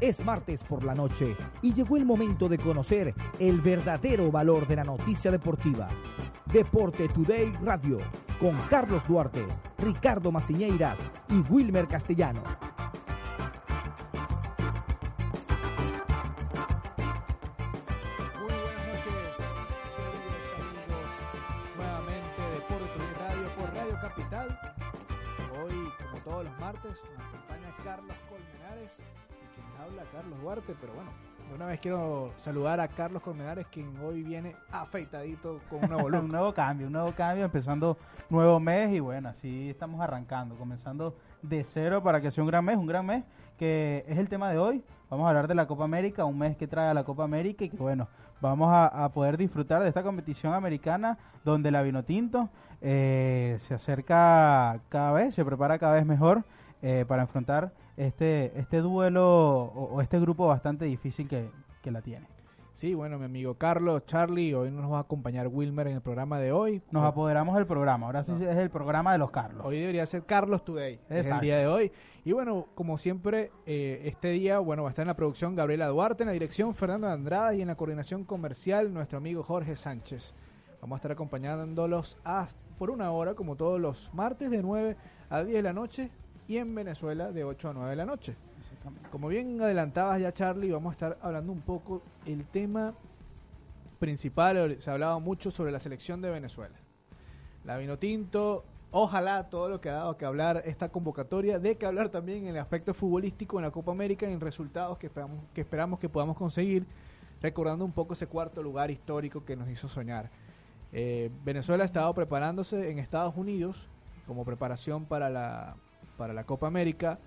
Es martes por la noche y llegó el momento de conocer el verdadero valor de la noticia deportiva. Deporte Today Radio con Carlos Duarte, Ricardo Maciñeiras y Wilmer Castellano. Quiero saludar a Carlos Colmenares, quien hoy viene afeitadito con un nuevo un nuevo cambio, un nuevo cambio, empezando nuevo mes y bueno, así estamos arrancando, comenzando de cero para que sea un gran mes, un gran mes que es el tema de hoy. Vamos a hablar de la Copa América, un mes que trae a la Copa América y que bueno, vamos a, a poder disfrutar de esta competición americana donde la Vinotinto eh, se acerca cada vez, se prepara cada vez mejor eh, para enfrentar este, este duelo o, o este grupo bastante difícil que, que la tiene. Sí, bueno, mi amigo Carlos, Charlie, hoy nos va a acompañar Wilmer en el programa de hoy. Nos apoderamos del programa, ahora sí es el programa de los Carlos. Hoy debería ser Carlos Today, es el día de hoy. Y bueno, como siempre, eh, este día, bueno, va a estar en la producción Gabriela Duarte, en la dirección Fernando Andrada y en la coordinación comercial nuestro amigo Jorge Sánchez. Vamos a estar acompañándolos a- por una hora, como todos los martes, de 9 a 10 de la noche y en Venezuela de 8 a 9 de la noche. Como bien adelantabas ya, Charlie, vamos a estar hablando un poco el tema principal. Se ha hablado mucho sobre la selección de Venezuela. La Vinotinto, ojalá todo lo que ha dado que hablar esta convocatoria, de que hablar también en el aspecto futbolístico en la Copa América y en resultados que esperamos que, esperamos que podamos conseguir, recordando un poco ese cuarto lugar histórico que nos hizo soñar. Eh, Venezuela ha estado preparándose en Estados Unidos como preparación para la, para la Copa América.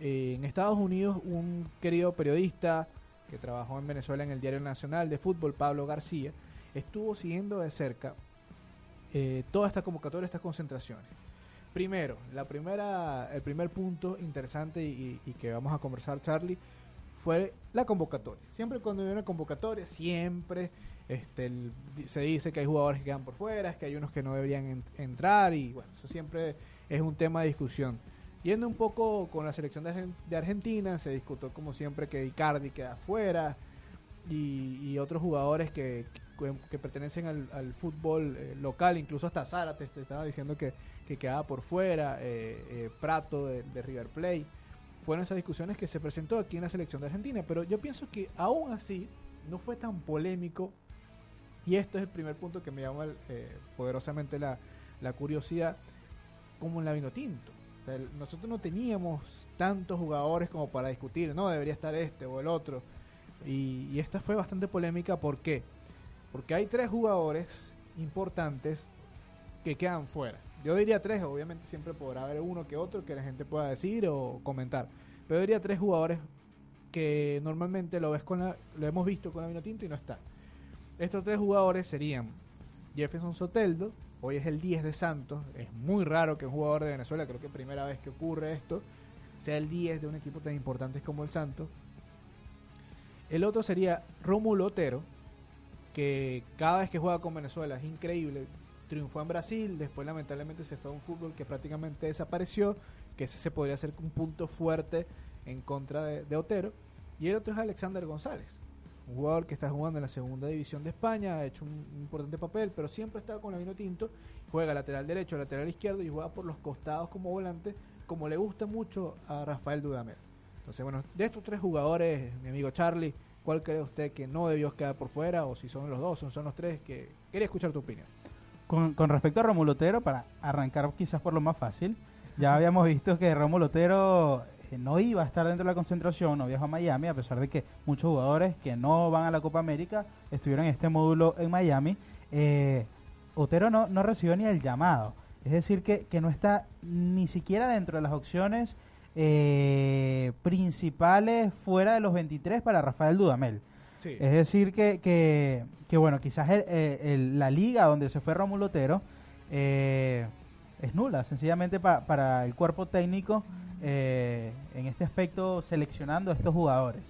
En Estados Unidos, un querido periodista que trabajó en Venezuela en el Diario Nacional de Fútbol, Pablo García, estuvo siguiendo de cerca eh, toda esta convocatoria, estas concentraciones. Primero, la primera, el primer punto interesante y, que vamos a conversar, Charlie, fue la convocatoria. Siempre cuando hay una convocatoria, siempre este, se dice que hay jugadores que quedan por fuera, que hay unos que no deberían en- entrar y bueno, eso siempre es un tema de discusión. Yendo un poco con la selección de, Argen- de Argentina, se discutió como siempre que Icardi queda fuera y, otros jugadores que, que, pertenecen al, al fútbol eh, local, incluso hasta Zárate te estaba diciendo que, que quedaba por fuera, eh, eh, Prato de, de River Plate. Fueron esas discusiones que se presentó aquí en la selección de Argentina, pero yo pienso que aún así no fue tan polémico y esto es el primer punto que me llama eh, poderosamente la, la curiosidad, como en la Vinotinto. Nosotros no teníamos tantos jugadores como para discutir, no, debería estar este o el otro. Y, esta fue bastante polémica, ¿por qué? Porque hay tres jugadores importantes que quedan fuera. Yo diría tres, obviamente siempre podrá haber uno que otro que la gente pueda decir o comentar. Pero diría tres jugadores que normalmente lo ves con la, lo hemos visto con la Vinotinto y no están. Estos tres jugadores serían Jefferson Soteldo, hoy es el 10 de Santos, es muy raro que un jugador de Venezuela, creo que primera vez que ocurre esto, sea el 10 de un equipo tan importante como el Santos. El otro sería Rómulo Otero, que cada vez que juega con Venezuela es increíble. Triunfó en Brasil, después lamentablemente se fue a un fútbol que prácticamente desapareció, que ese se podría ser un punto fuerte en contra de Otero. Y el otro es Alexander González, un jugador que está jugando en la segunda división de España, ha hecho un, importante papel, pero siempre está con la vino tinto, juega lateral derecho, lateral izquierdo y juega por los costados como volante, como le gusta mucho a Rafael Dudamel. Entonces, bueno, de estos tres jugadores, mi amigo Charlie, ¿cuál cree usted que no debió quedar por fuera? O si son los dos, o son los tres, que quería escuchar tu opinión. Con, con respecto a Romulo Otero, para arrancar quizás por lo más fácil, ya habíamos visto que Romulo Otero eh, no iba a estar dentro de la concentración, no viajó a Miami, a pesar de que muchos jugadores que no van a la Copa América estuvieron en este módulo en Miami. Eh, Otero no, no recibió ni el llamado, es decir, que, que no está ni siquiera dentro de las opciones eh, principales fuera de los 23 para Rafael Dudamel. Sí. Es decir, que, que, que, bueno, quizás el- la liga donde se fue Rómulo Otero eh, es nula, sencillamente pa- para el cuerpo técnico eh, en este aspecto seleccionando a estos jugadores.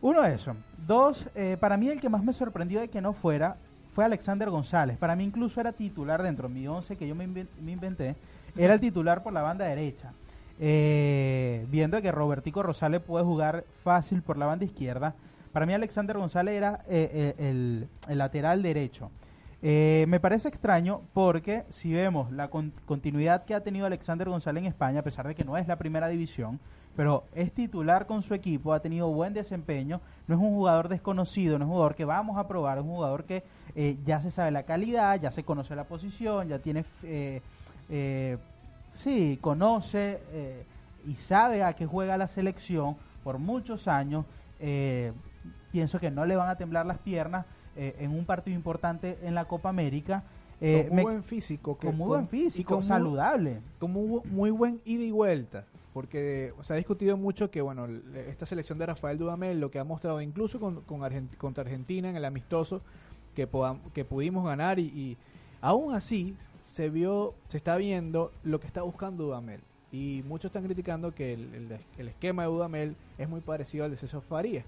Uno, eso. Dos, eh, para mí el que más me sorprendió de que no fuera fue Alexander González. Para mí incluso era titular dentro de mi once que yo me, inven- me inventé. Era el titular por la banda derecha. eh, viendo que Robertico Rosales puede jugar fácil por la banda izquierda. Para mí Alexander González era eh, el, lateral derecho. Me parece extraño porque si vemos la continuidad que ha tenido Alexander González en España, a pesar de que no es la primera división, pero es titular con su equipo, ha tenido buen desempeño, no es un jugador desconocido, no es un jugador que vamos a probar, es un jugador que ya se sabe la calidad, ya se conoce la posición, ya tiene Sí, conoce eh, y sabe a qué juega la selección por muchos años. Eh, pienso que no le van a temblar las piernas eh, en un partido importante en la Copa América. con muy buen físico. con muy buen físico, saludable. Con muy, buen ida y vuelta. Porque se ha discutido mucho que, bueno, esta selección de Rafael Dudamel, lo que ha mostrado incluso con, contra Argentina en el amistoso, que, que pudimos ganar y, y aún así se vio, se está viendo lo que está buscando Dudamel. Y muchos están criticando que el, esquema de Dudamel es muy parecido al de César Farías.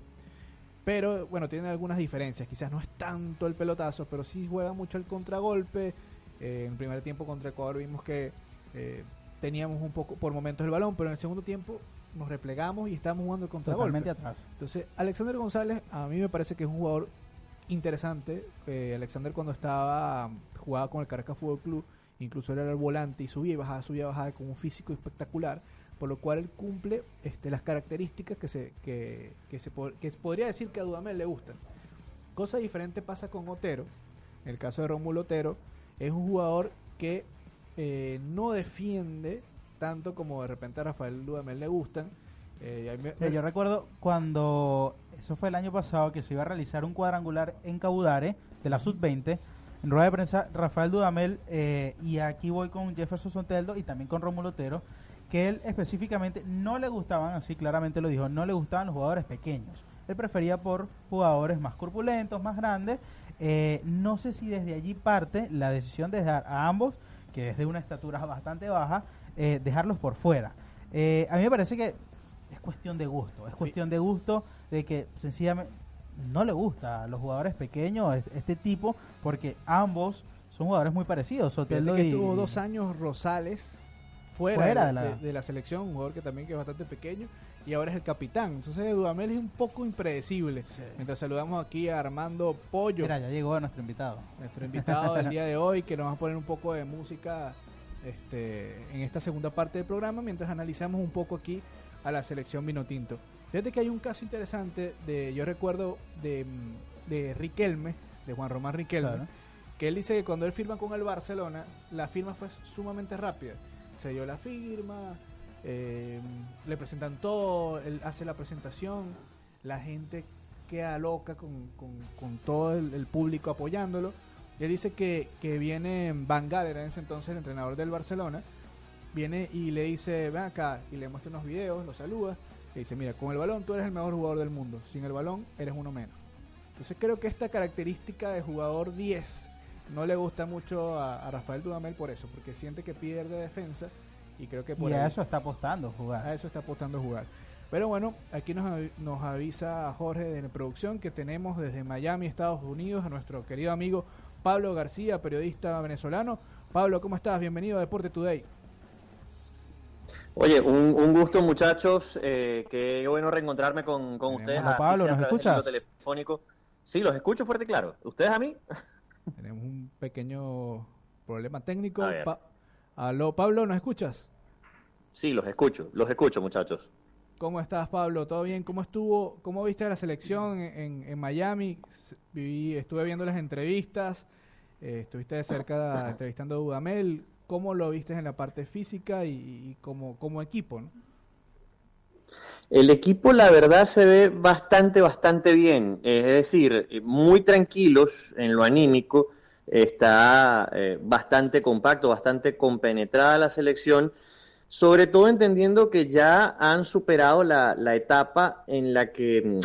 Pero bueno, tiene algunas diferencias. Quizás no es tanto el pelotazo, pero sí juega mucho el contragolpe. Eh, en el primer tiempo contra Ecuador vimos que eh, teníamos un poco por momentos el balón, pero en el segundo tiempo nos replegamos y estábamos jugando el contragolpe. atrás. Entonces, Alexander González a mí me parece que es un jugador interesante. Eh, Alexander cuando estaba jugaba con el Caracas Fútbol Club incluso era el volante y subía y bajaba, subía y bajaba con un físico espectacular, por lo cual él cumple este, las características que se, que, se, que podría decir que a Dudamel le gustan. Cosa diferente pasa con Otero, en el caso de Romulo Otero, es un jugador que eh, no defiende tanto como de repente a Rafael Dudamel le gustan. Eh, yo recuerdo cuando, eso fue el año pasado, que se iba a realizar un cuadrangular en Cabudare de la Sub-20, en rueda de prensa Rafael Dudamel, eh, y aquí voy con Jefferson Sonteldo y también con Rómulo Otero, que él específicamente no le gustaban, así claramente lo dijo, no le gustaban los jugadores pequeños. Él prefería por jugadores más corpulentos, más grandes. Eh, no sé si desde allí parte la decisión de dejar a ambos, que es de una estatura bastante baja, eh, dejarlos por fuera. a mí me parece que es cuestión de gusto, es cuestión de gusto de que sencillamente no le gusta a los jugadores pequeños este tipo porque ambos son jugadores muy parecidos. Soteldo que tuvo dos años Rosales fuera, de, la... selección, un jugador que también que es bastante pequeño y ahora es el capitán. Entonces Dudamel es un poco impredecible. Mientras saludamos aquí a Armando Pollo. Mira, ya llegó nuestro invitado. Nuestro invitado del día de hoy que nos va a poner un poco de música este, en esta segunda parte del programa mientras analizamos un poco aquí a la selección Vinotinto. Fíjate que hay un caso interesante de, yo recuerdo de, de Riquelme, de Juan Román Riquelme, que él dice que cuando él firma con el Barcelona, la firma fue sumamente rápida. Se dio la firma, eh, le presentan todo, él hace la presentación, la gente queda loca con, con, todo el, público apoyándolo. él dice que, que viene Van Gaal, era en ese entonces el entrenador del Barcelona, viene y le dice, ven acá, y le muestra unos videos, lo saluda que dice, mira, con el balón tú eres el mejor jugador del mundo, sin el balón eres uno menos. Entonces creo que esta característica de jugador 10 no le gusta mucho a, Rafael Dudamel por eso, porque siente que pierde defensa y creo que por y a eso está apostando jugar. A eso está apostando jugar. Pero bueno, aquí nos, nos avisa Jorge de la producción que tenemos desde Miami, Estados Unidos, a nuestro querido amigo Pablo García, periodista venezolano. Pablo, ¿cómo estás? Bienvenido a Deporte Today. Oye, un, gusto muchachos, eh, qué bueno reencontrarme con, con ustedes. Pablo, ¿nos escuchas? Telefónico. Sí, los escucho fuerte y claro. ¿Ustedes a mí? Tenemos un pequeño problema técnico. Aló, Pablo, ¿nos escuchas? Sí, los escucho, los escucho muchachos. ¿Cómo estás, Pablo? ¿Todo bien? ¿Cómo estuvo? ¿Cómo viste la selección en, en Miami? Viví, estuve viendo las entrevistas. Eh, estuviste de cerca entrevistando a Dudamel. ¿Cómo lo viste en la parte física y, como, como equipo? El equipo, la verdad, se ve bastante, bastante bien. Es decir, muy tranquilos en lo anímico. Está eh, bastante compacto, bastante compenetrada la selección. Sobre todo entendiendo que ya han superado la, etapa en la que mm,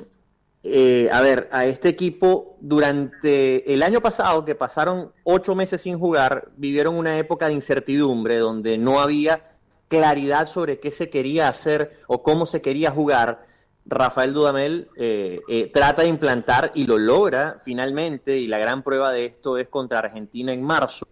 eh, a ver, a este equipo durante el año pasado, que pasaron ocho meses sin jugar, vivieron una época de incertidumbre donde no había claridad sobre qué se quería hacer o cómo se quería jugar. Rafael Dudamel eh, eh, trata de implantar y lo logra finalmente, y la gran prueba de esto es contra Argentina en marzo,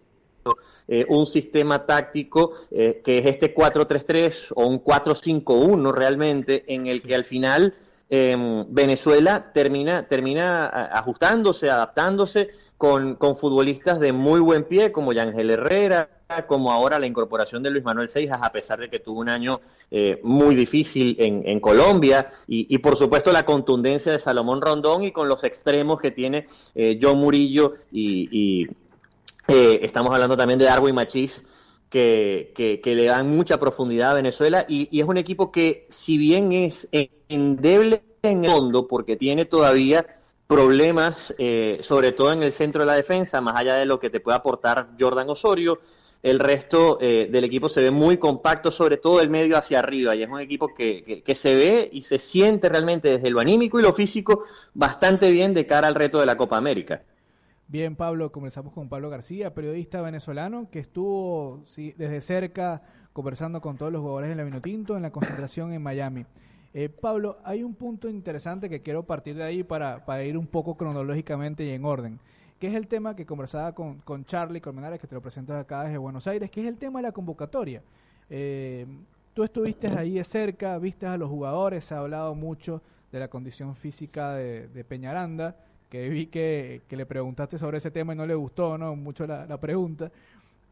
eh, un sistema táctico eh, que es este 4-3-3 o un 4-5-1 realmente, en el que al final em, Venezuela termina, termina ajustándose, adaptándose con, con futbolistas de muy buen pie como Yangel Herrera, como ahora la incorporación de Luis Manuel Seijas, a pesar de que tuvo un año eh, muy difícil en, Colombia, y, por supuesto la contundencia de Salomón Rondón y con los extremos que tiene eh, John Murillo y, eh, estamos hablando también de Darwin Machís, que, que, le dan mucha profundidad a Venezuela y, y, es un equipo que si bien es endeble en el fondo, porque tiene todavía problemas, eh, sobre todo en el centro de la defensa, más allá de lo que te puede aportar Jordan Osorio, el resto eh, del equipo se ve muy compacto, sobre todo el medio hacia arriba, y es un equipo que, que, se ve y se siente realmente desde lo anímico y lo físico bastante bien de cara al reto de la Copa América. Bien, Pablo, comenzamos con Pablo García, periodista venezolano que estuvo desde cerca conversando con todos los jugadores en la Vinotinto en la concentración en Miami. Eh, Pablo, hay un punto interesante que quiero partir de ahí para, para ir un poco cronológicamente y en orden que es el tema que conversaba con, con Charlie Colmenares, que te lo presento acá desde Buenos Aires, que es el tema de la convocatoria. Eh, tú estuviste ahí de cerca, viste a los jugadores, se ha hablado mucho de la condición física de, Peñaranda, que vi que, le preguntaste sobre ese tema y no le gustó no mucho la, pregunta.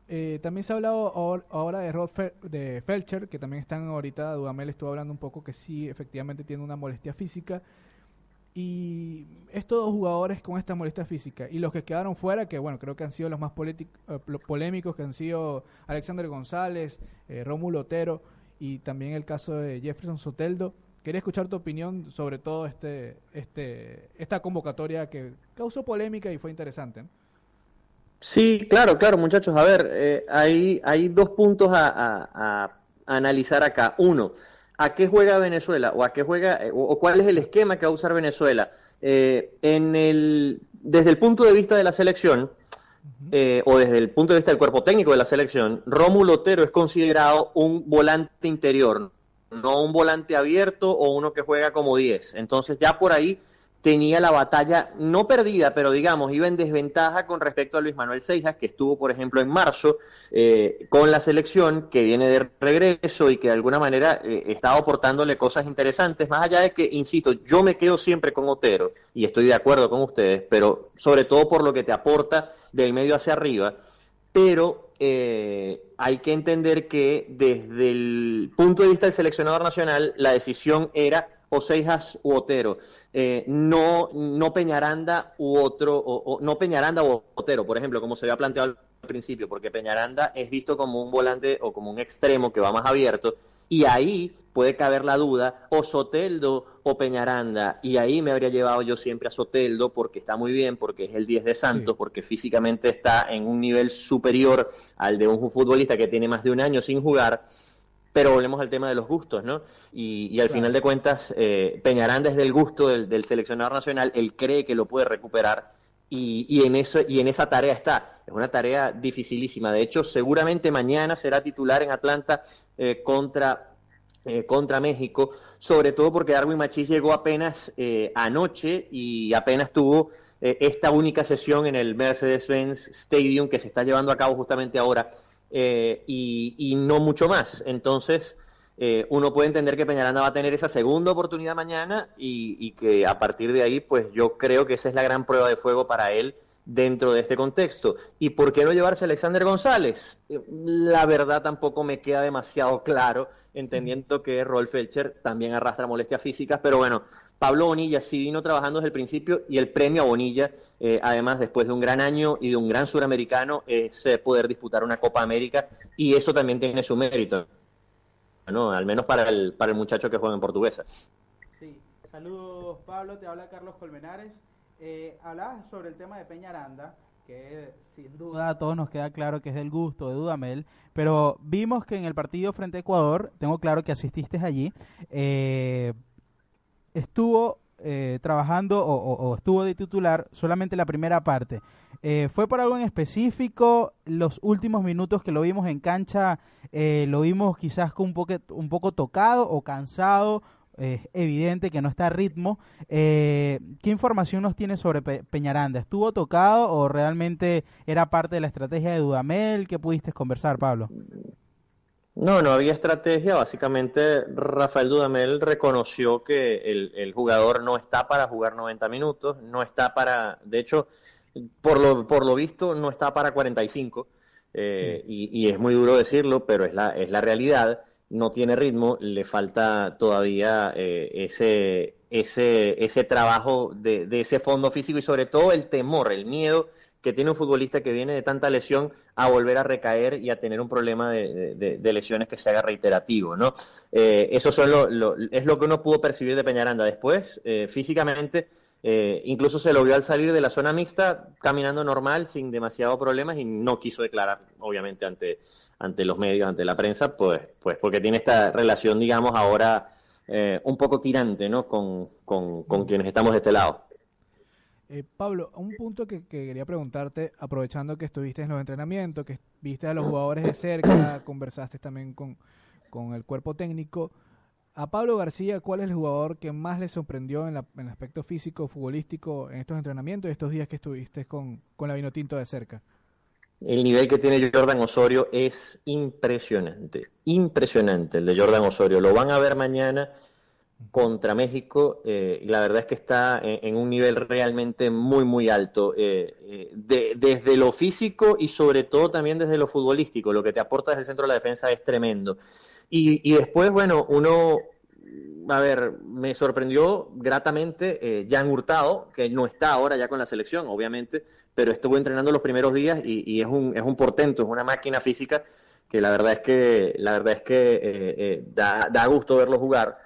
Eh, también se ha hablado ahora de Rod de Felcher, que también están ahorita, Dudamel estuvo hablando un poco que sí, efectivamente tiene una molestia física. Y estos dos jugadores con esta molestia física y los que quedaron fuera, que bueno, creo que han sido los más eh, polémicos, que han sido Alexander González, eh, Rómulo Otero y también el caso de Jefferson Soteldo. Quería escuchar tu opinión sobre todo este, este, esta convocatoria que causó polémica y fue interesante. Sí, claro, claro, muchachos. A ver, eh, hay, hay dos puntos a analizar acá. Uno, a qué juega Venezuela o a qué juega eh, o, cuál es el esquema que va a usar Venezuela. Eh, en el, desde el punto de vista de la selección, eh, o desde el punto de vista del cuerpo técnico de la selección, Rómulo Otero es considerado un volante interior, no un volante abierto o uno que juega como 10. Entonces ya por ahí tenía la batalla no perdida, pero digamos, iba en desventaja con respecto a Luis Manuel Seijas, que estuvo, por ejemplo, en marzo eh, con la selección, que viene de regreso y que de alguna manera eh, estaba aportándole cosas interesantes, más allá de que, insisto, yo me quedo siempre con Otero, y estoy de acuerdo con ustedes, pero sobre todo por lo que te aporta del medio hacia arriba, pero eh, hay que entender que desde el punto de vista del seleccionador nacional, la decisión era o Seijas u Otero. Eh, no, no Peñaranda u otro, o, no Peñaranda u Otero, por ejemplo, como se había planteado al principio, porque Peñaranda es visto como un volante o como un extremo que va más abierto, y ahí puede caber la duda, o Soteldo o Peñaranda, y ahí me habría llevado yo siempre a Soteldo porque está muy bien, porque es el 10 de Santos, porque físicamente está en un nivel superior al de un futbolista que tiene más de un año sin jugar, pero volvemos al tema de los gustos, ¿no? Y, al final de cuentas, eh, Peñaranda es del gusto del, seleccionador nacional, él cree que lo puede recuperar y, en eso, y en esa tarea está. Es una tarea dificilísima. De hecho, seguramente mañana será titular en Atlanta eh, contra, eh, contra México, sobre todo porque Darwin Machís llegó apenas anoche y apenas tuvo esta única sesión en el Mercedes-Benz Stadium que se está llevando a cabo justamente ahora eh, y, no mucho más. Entonces, eh, uno puede entender que Peñaranda va a tener esa segunda oportunidad mañana y, que a partir de ahí, pues yo creo que esa es la gran prueba de fuego para él dentro de este contexto. ¿Y por qué no llevarse Alexander González? Eh, la verdad tampoco me queda demasiado claro, entendiendo que Rolf Felcher también arrastra molestias físicas, pero bueno, Pablo Bonilla sí vino trabajando desde el principio y el premio a Bonilla, eh, además después de un gran año y de un gran suramericano, es eh, poder disputar una Copa América y eso también tiene su mérito, ¿no? al menos para el, para el muchacho que juega en portuguesa. Sí, saludos Pablo, te habla Carlos Colmenares. Eh, sobre el tema de Peñaranda, que sin duda a todos nos queda claro que es del gusto de Dudamel, pero vimos que en el partido frente a Ecuador, tengo claro que asististe allí, eh, estuvo eh, trabajando o, estuvo de titular solamente la primera parte. Eh, ¿Fue por algo en específico? Los últimos minutos que lo vimos en cancha, eh, lo vimos quizás un, poco, un poco tocado o cansado. es evidente que no está a ritmo. Eh, ¿Qué información nos tiene sobre Peñaranda? ¿Estuvo tocado o realmente era parte de la estrategia de Dudamel? ¿Qué pudiste conversar, Pablo? No, no había estrategia. Básicamente, Rafael Dudamel reconoció que el, jugador no está para jugar 90 minutos, no está para, de hecho, por lo, por lo visto, no está para 45. Eh, y, y, es muy duro decirlo, pero es la, es la realidad. No tiene ritmo, le falta todavía eh, ese, ese, ese trabajo de, de ese fondo físico y sobre todo el temor, el miedo que tiene un futbolista que viene de tanta lesión a volver a recaer y a tener un problema de, lesiones que se haga reiterativo, ¿no? Eh, eso son lo, es lo que uno pudo percibir de Peñaranda. Después, eh, físicamente, eh, incluso se lo vio al salir de la zona mixta caminando normal, sin demasiados problemas y no quiso declarar, obviamente, ante, ante los medios, ante la prensa, pues, pues porque tiene esta relación, digamos, ahora un poco tirante, ¿no? Con, con, con quienes estamos de este lado. Eh, Pablo, un punto que, quería preguntarte, aprovechando que estuviste en los entrenamientos, que viste a los jugadores de cerca, conversaste también con, el cuerpo técnico. A Pablo García, ¿cuál es el jugador que más le sorprendió en, el aspecto físico, futbolístico, en estos entrenamientos y estos días que estuviste con, con la Vinotinto de cerca? El nivel que tiene Jordan Osorio es impresionante, impresionante el de Jordan Osorio. Lo van a ver mañana contra México eh, y la verdad es que está en, un nivel realmente muy muy alto eh, eh, desde lo físico y sobre todo también desde lo futbolístico. Lo que te aporta desde el centro de la defensa es tremendo. Y, después bueno uno a ver me sorprendió gratamente Jan Hurtado que no está ahora ya con la selección obviamente pero estuvo entrenando los primeros días y, y es un es un portento es una máquina física que la verdad es que la verdad es que da, da gusto verlo jugar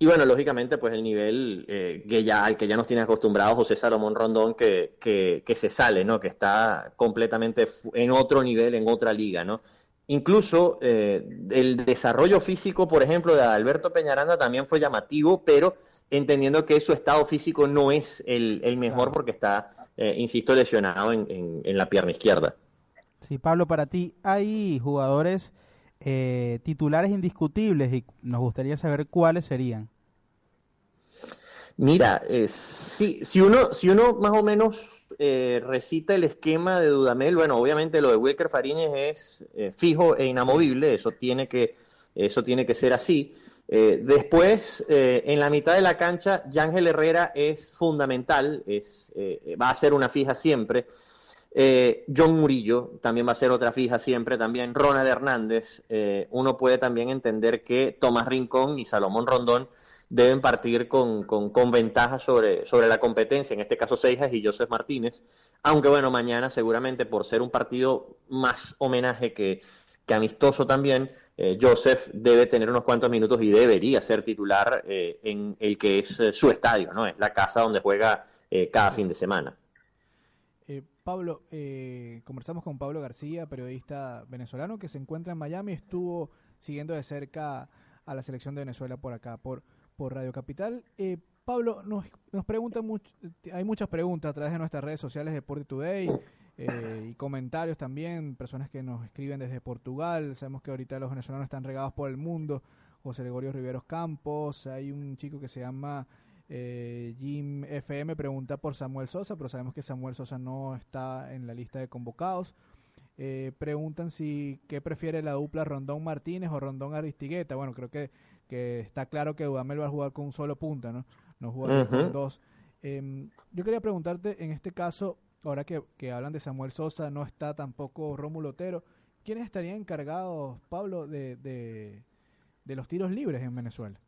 y bueno, lógicamente, pues el nivel eh, que ya, al que ya nos tiene acostumbrados José Salomón Rondón, que, que, se sale, ¿no? Que está completamente en otro nivel, en otra liga, ¿no? Incluso eh, el desarrollo físico, por ejemplo, de Alberto Peñaranda también fue llamativo, pero entendiendo que su estado físico no es el, el mejor porque está, eh, insisto, lesionado en, en, en, la pierna izquierda. Sí, Pablo, para ti hay jugadores eh, titulares indiscutibles y nos gustaría saber cuáles serían. Mira, eh, si, si, uno, si uno más o menos eh, recita el esquema de Dudamel, bueno, obviamente lo de Wilker Fariñez es eh, fijo e inamovible, eso tiene que, eso tiene que ser así. después, en la mitad de la cancha, Yángel Herrera es fundamental, es, va a ser una fija siempre. Eh, John Murillo también va a ser otra fija siempre, también Ronald Hernández. Eh, uno puede también entender que Tomás Rincón y Salomón Rondón deben partir con, con, ventaja sobre, sobre la competencia, en este caso Seijas y Joseph Martínez, aunque bueno, mañana seguramente por ser un partido más homenaje que, que amistoso también, eh, Joseph debe tener unos cuantos minutos y debería ser titular en el que es su estadio, ¿no? Es la casa donde juega cada fin de semana. Pablo, eh, conversamos con Pablo García, periodista venezolano que se encuentra en Miami, estuvo siguiendo de cerca a la selección de Venezuela por acá, por, por Radio Capital. Eh, Pablo, nos, nos preguntan, hay muchas preguntas a través de nuestras redes sociales de Today eh, y comentarios también, personas que nos escriben desde Portugal, sabemos que ahorita los venezolanos están regados por el mundo, José Gregorio Riveros Campos, hay un chico que se llama eh, Jim FM pregunta por Samuel Sosa, pero sabemos que Samuel Sosa no está en la lista de convocados. Eh, preguntan si qué prefiere la dupla Rondón Martínez o Rondón Aristigueta. Bueno, creo que, que está claro que Dudamel va a jugar con un solo punta, ¿no? No juega con dos. Em, yo quería preguntarte, en este caso, ahora que, que, hablan de Samuel Sosa, no está tampoco Rómulo Otero. ¿Quiénes estarían encargados, Pablo, de, de los tiros libres en Venezuela?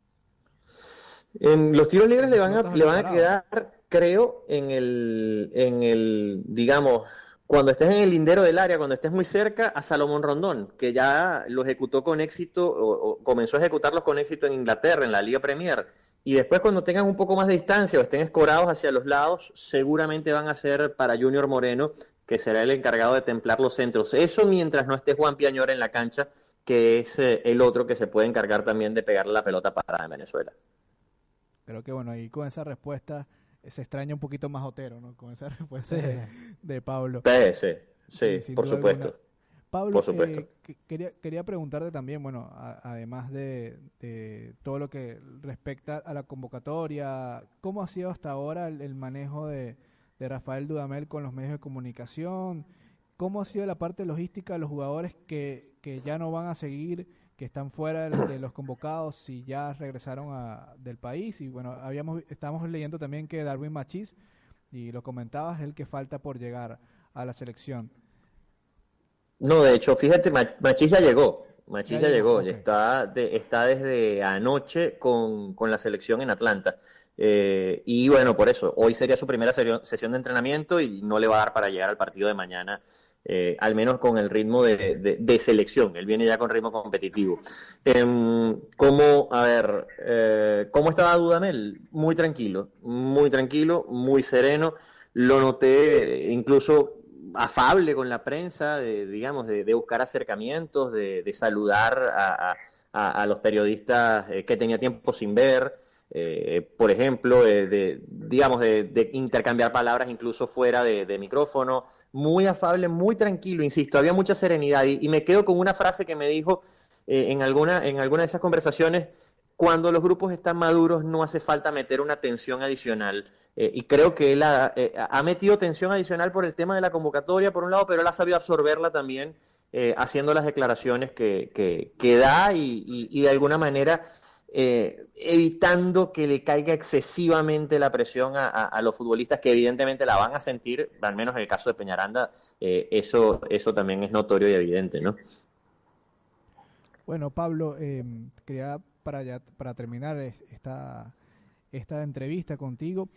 En los tiros libres le van a, le van a quedar, creo, en el, en el, digamos, cuando estés en el lindero del área, cuando estés muy cerca, a Salomón Rondón, que ya lo ejecutó con éxito, o, comenzó a ejecutarlos con éxito en Inglaterra, en la Liga Premier. Y después cuando tengan un poco más de distancia o estén escorados hacia los lados, seguramente van a ser para Junior Moreno, que será el encargado de templar los centros. Eso mientras no esté Juan Piañor en la cancha, que es eh, el otro que se puede encargar también de pegarle la pelota para Venezuela. Creo que bueno, ahí con esa respuesta se extraña un poquito más Otero, ¿no? Con esa respuesta de, Pablo. Sí, sí, sí, por supuesto. Pablo, eh, quería, quería preguntarte también, bueno, además de, todo lo que respecta a la convocatoria, ¿cómo ha sido hasta ahora el, manejo de, Rafael Dudamel con los medios de comunicación? ¿Cómo ha sido la parte logística de los jugadores que, que ya no van a seguir, que están fuera de, los convocados, si ya regresaron a, del país? Y bueno, habíamos, estamos leyendo también que Darwin Machís, y lo comentabas, es el que falta por llegar a la selección. No, de hecho, fíjate, Machis ya llegó. Machis ya, llegó, está, está desde anoche con, la selección en Atlanta. Eh, y bueno, por eso, hoy sería su primera sesión de entrenamiento y no le va a dar para llegar al partido de mañana, eh, al menos con el ritmo de, selección. Él viene ya con ritmo competitivo. Eh, ¿Cómo, a ver, eh, cómo estaba Dudamel? Muy tranquilo, muy tranquilo, muy sereno. Lo noté incluso afable con la prensa, de, digamos, de, buscar acercamientos, de, saludar a, los periodistas eh, que tenía tiempo sin ver, eh, por ejemplo, de, digamos, de, intercambiar palabras incluso fuera de, micrófono, muy afable, muy tranquilo, insisto, había mucha serenidad y, me quedo con una frase que me dijo eh, en, alguna, en alguna de esas conversaciones, cuando los grupos están maduros no hace falta meter una tensión adicional. Eh, y creo que él eh, ha, metido tensión adicional por el tema de la convocatoria, por un lado, pero él ha sabido absorberla también eh, haciendo las declaraciones que, que, da y, de alguna manera evitando que le caiga excesivamente la presión a, los futbolistas que evidentemente la van a sentir, al menos en el caso de Peñaranda, eso, eso también es notorio y evidente, ¿no? Bueno, Pablo, quería para, ya, para terminar esta, esta entrevista contigo,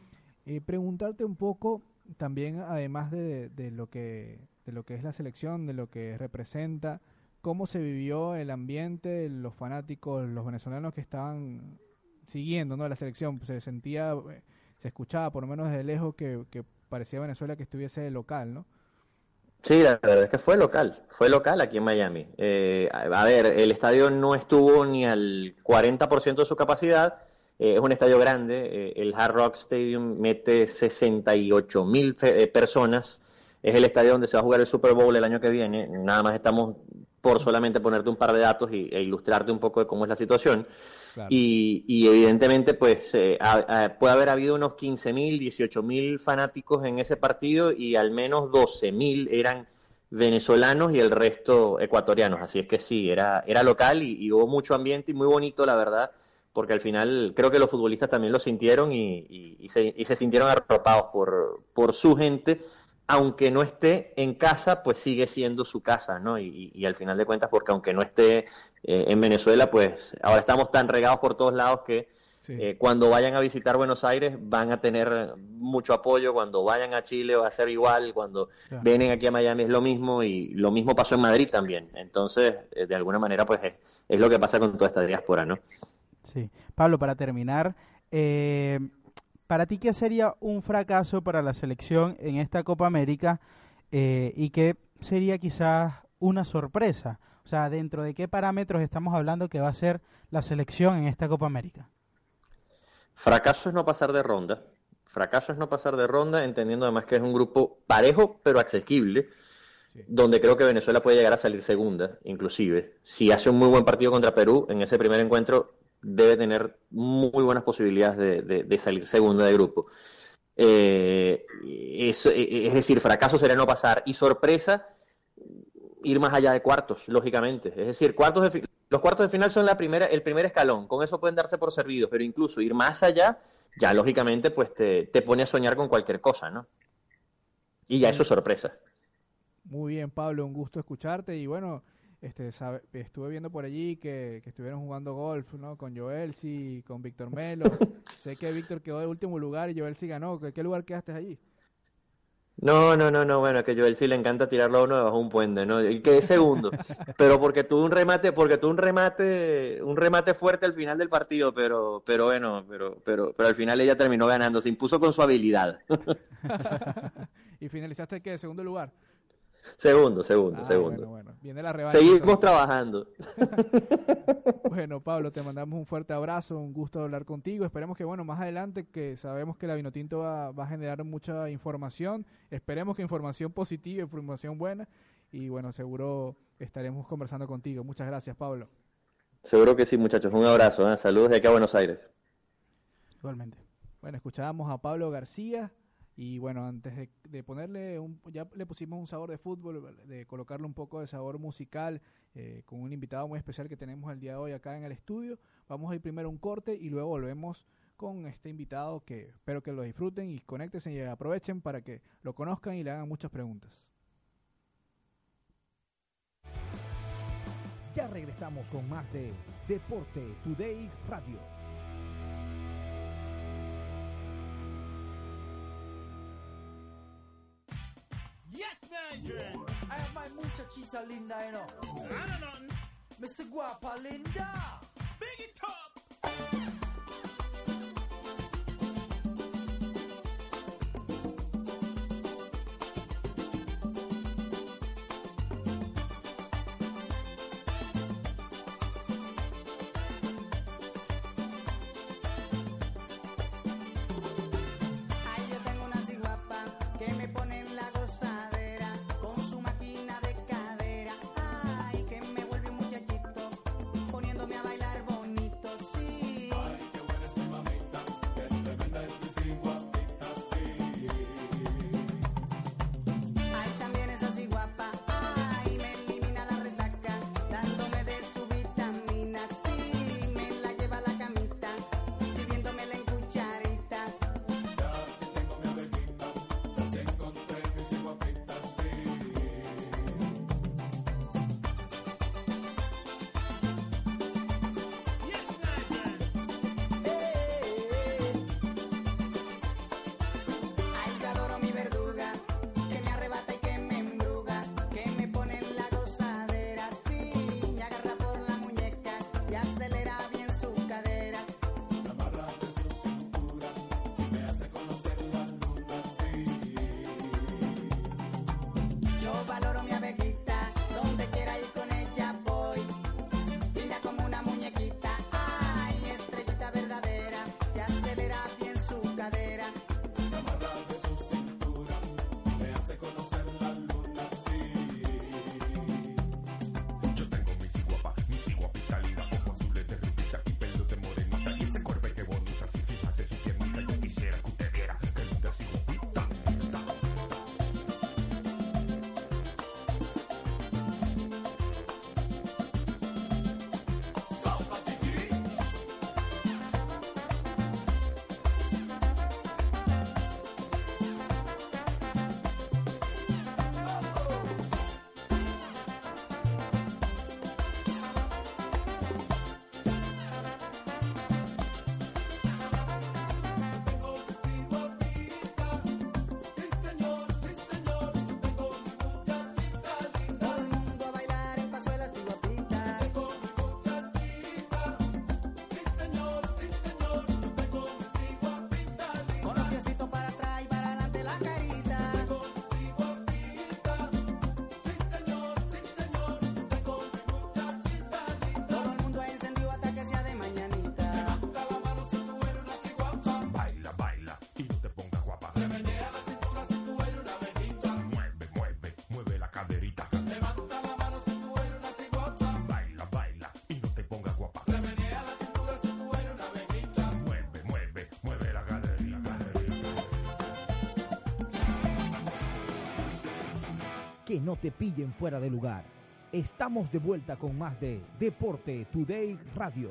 eh, preguntarte un poco también, además de, de, lo que, de lo que es la selección, de lo que representa, cómo se vivió el ambiente, los fanáticos, los venezolanos que estaban siguiendo ¿no? la selección, se sentía, se escuchaba por lo menos desde lejos que, que parecía Venezuela que estuviese local, ¿no? Sí, la verdad es que fue local, fue local aquí en Miami. Eh, a ver, el estadio no estuvo ni al 40% de su capacidad, eh, es un estadio grande, eh, el Hard Rock Stadium mete 68 mil personas, es el estadio donde se va a jugar el Super Bowl el año que viene, nada más estamos por solamente ponerte un par de datos y, e ilustrarte un poco de cómo es la situación. Y, evidentemente, pues eh, puede haber habido unos 15.000, 18.000 fanáticos en ese partido y al menos 12.000 eran venezolanos y el resto ecuatorianos. Así es que sí, era, era local y, hubo mucho ambiente y muy bonito, la verdad, porque al final creo que los futbolistas también lo sintieron y, y se, se, sintieron arropados por, por su gente aunque no esté en casa, pues sigue siendo su casa, ¿no? Y, al final de cuentas, porque aunque no esté eh, en Venezuela, pues ahora estamos tan regados por todos lados que eh, cuando vayan a visitar Buenos Aires van a tener mucho apoyo, cuando vayan a Chile va a ser igual, cuando vienen aquí a Miami es lo mismo y lo mismo pasó en Madrid también. Entonces, eh, de alguna manera, pues es, es, lo que pasa con toda esta diáspora, ¿no? Sí. Pablo, para terminar, eh, ¿Para ti qué sería un fracaso para la selección en esta Copa América eh, y qué sería quizás una sorpresa? O sea, ¿dentro de qué parámetros estamos hablando que va a ser la selección en esta Copa América? Fracaso es no pasar de ronda. Fracaso es no pasar de ronda, entendiendo además que es un grupo parejo pero asequible, donde creo que Venezuela puede llegar a salir segunda, inclusive. Si hace un muy buen partido contra Perú en ese primer encuentro, debe tener muy buenas posibilidades de, salir segunda de grupo. Eh, es, decir, fracaso sería no pasar y sorpresa ir más allá de cuartos, lógicamente. Es decir, cuartos de, los cuartos de final son la primera, el primer escalón, con eso pueden darse por servidos, pero incluso ir más allá, ya lógicamente pues te, te pone a soñar con cualquier cosa, ¿no? Y ya eso es sorpresa. Muy bien, Pablo, un gusto escucharte y bueno, este, estuve viendo por allí que, estuvieron jugando golf, ¿no? Con Joelsi, con Víctor Melo. sé que Víctor quedó de último lugar y Joelsi ganó. ¿Qué, lugar quedaste allí? No, no, no, no, bueno, que Joel le encanta tirarlo a uno debajo de un puente, ¿no? Y quedé segundo, pero porque tuvo un remate, porque tuvo un remate, un remate fuerte al final del partido, pero, pero bueno, pero, pero, pero al final ella terminó ganando, se impuso con su habilidad. ¿Y finalizaste qué? ¿Segundo lugar? Segundo, segundo, ah, segundo. Bueno, Viene la revancha. Seguimos trabajando. bueno, Pablo, te mandamos un fuerte abrazo, un gusto hablar contigo. Esperemos que, bueno, más adelante, que sabemos que la Vinotinto va, va a generar mucha información. Esperemos que información positiva, información buena. Y bueno, seguro estaremos conversando contigo. Muchas gracias, Pablo. Seguro que sí, muchachos. Un abrazo. ¿eh? Saludos de aquí a Buenos Aires. Igualmente. Bueno, escuchábamos a Pablo García y bueno, antes de, ponerle un, ya le pusimos un sabor de fútbol, de colocarle un poco de sabor musical eh, con un invitado muy especial que tenemos el día de hoy acá en el estudio. Vamos a ir primero a un corte y luego volvemos con este invitado que espero que lo disfruten y conéctense y aprovechen para que lo conozcan y le hagan muchas preguntas. Ya regresamos con más de Deporte Today Radio. Yes. I have my muchachita linda, you know. I don't know. Miss Guapa Linda. Big it up. Que no te pillen fuera de lugar. Estamos de vuelta con más de Deporte Today Radio.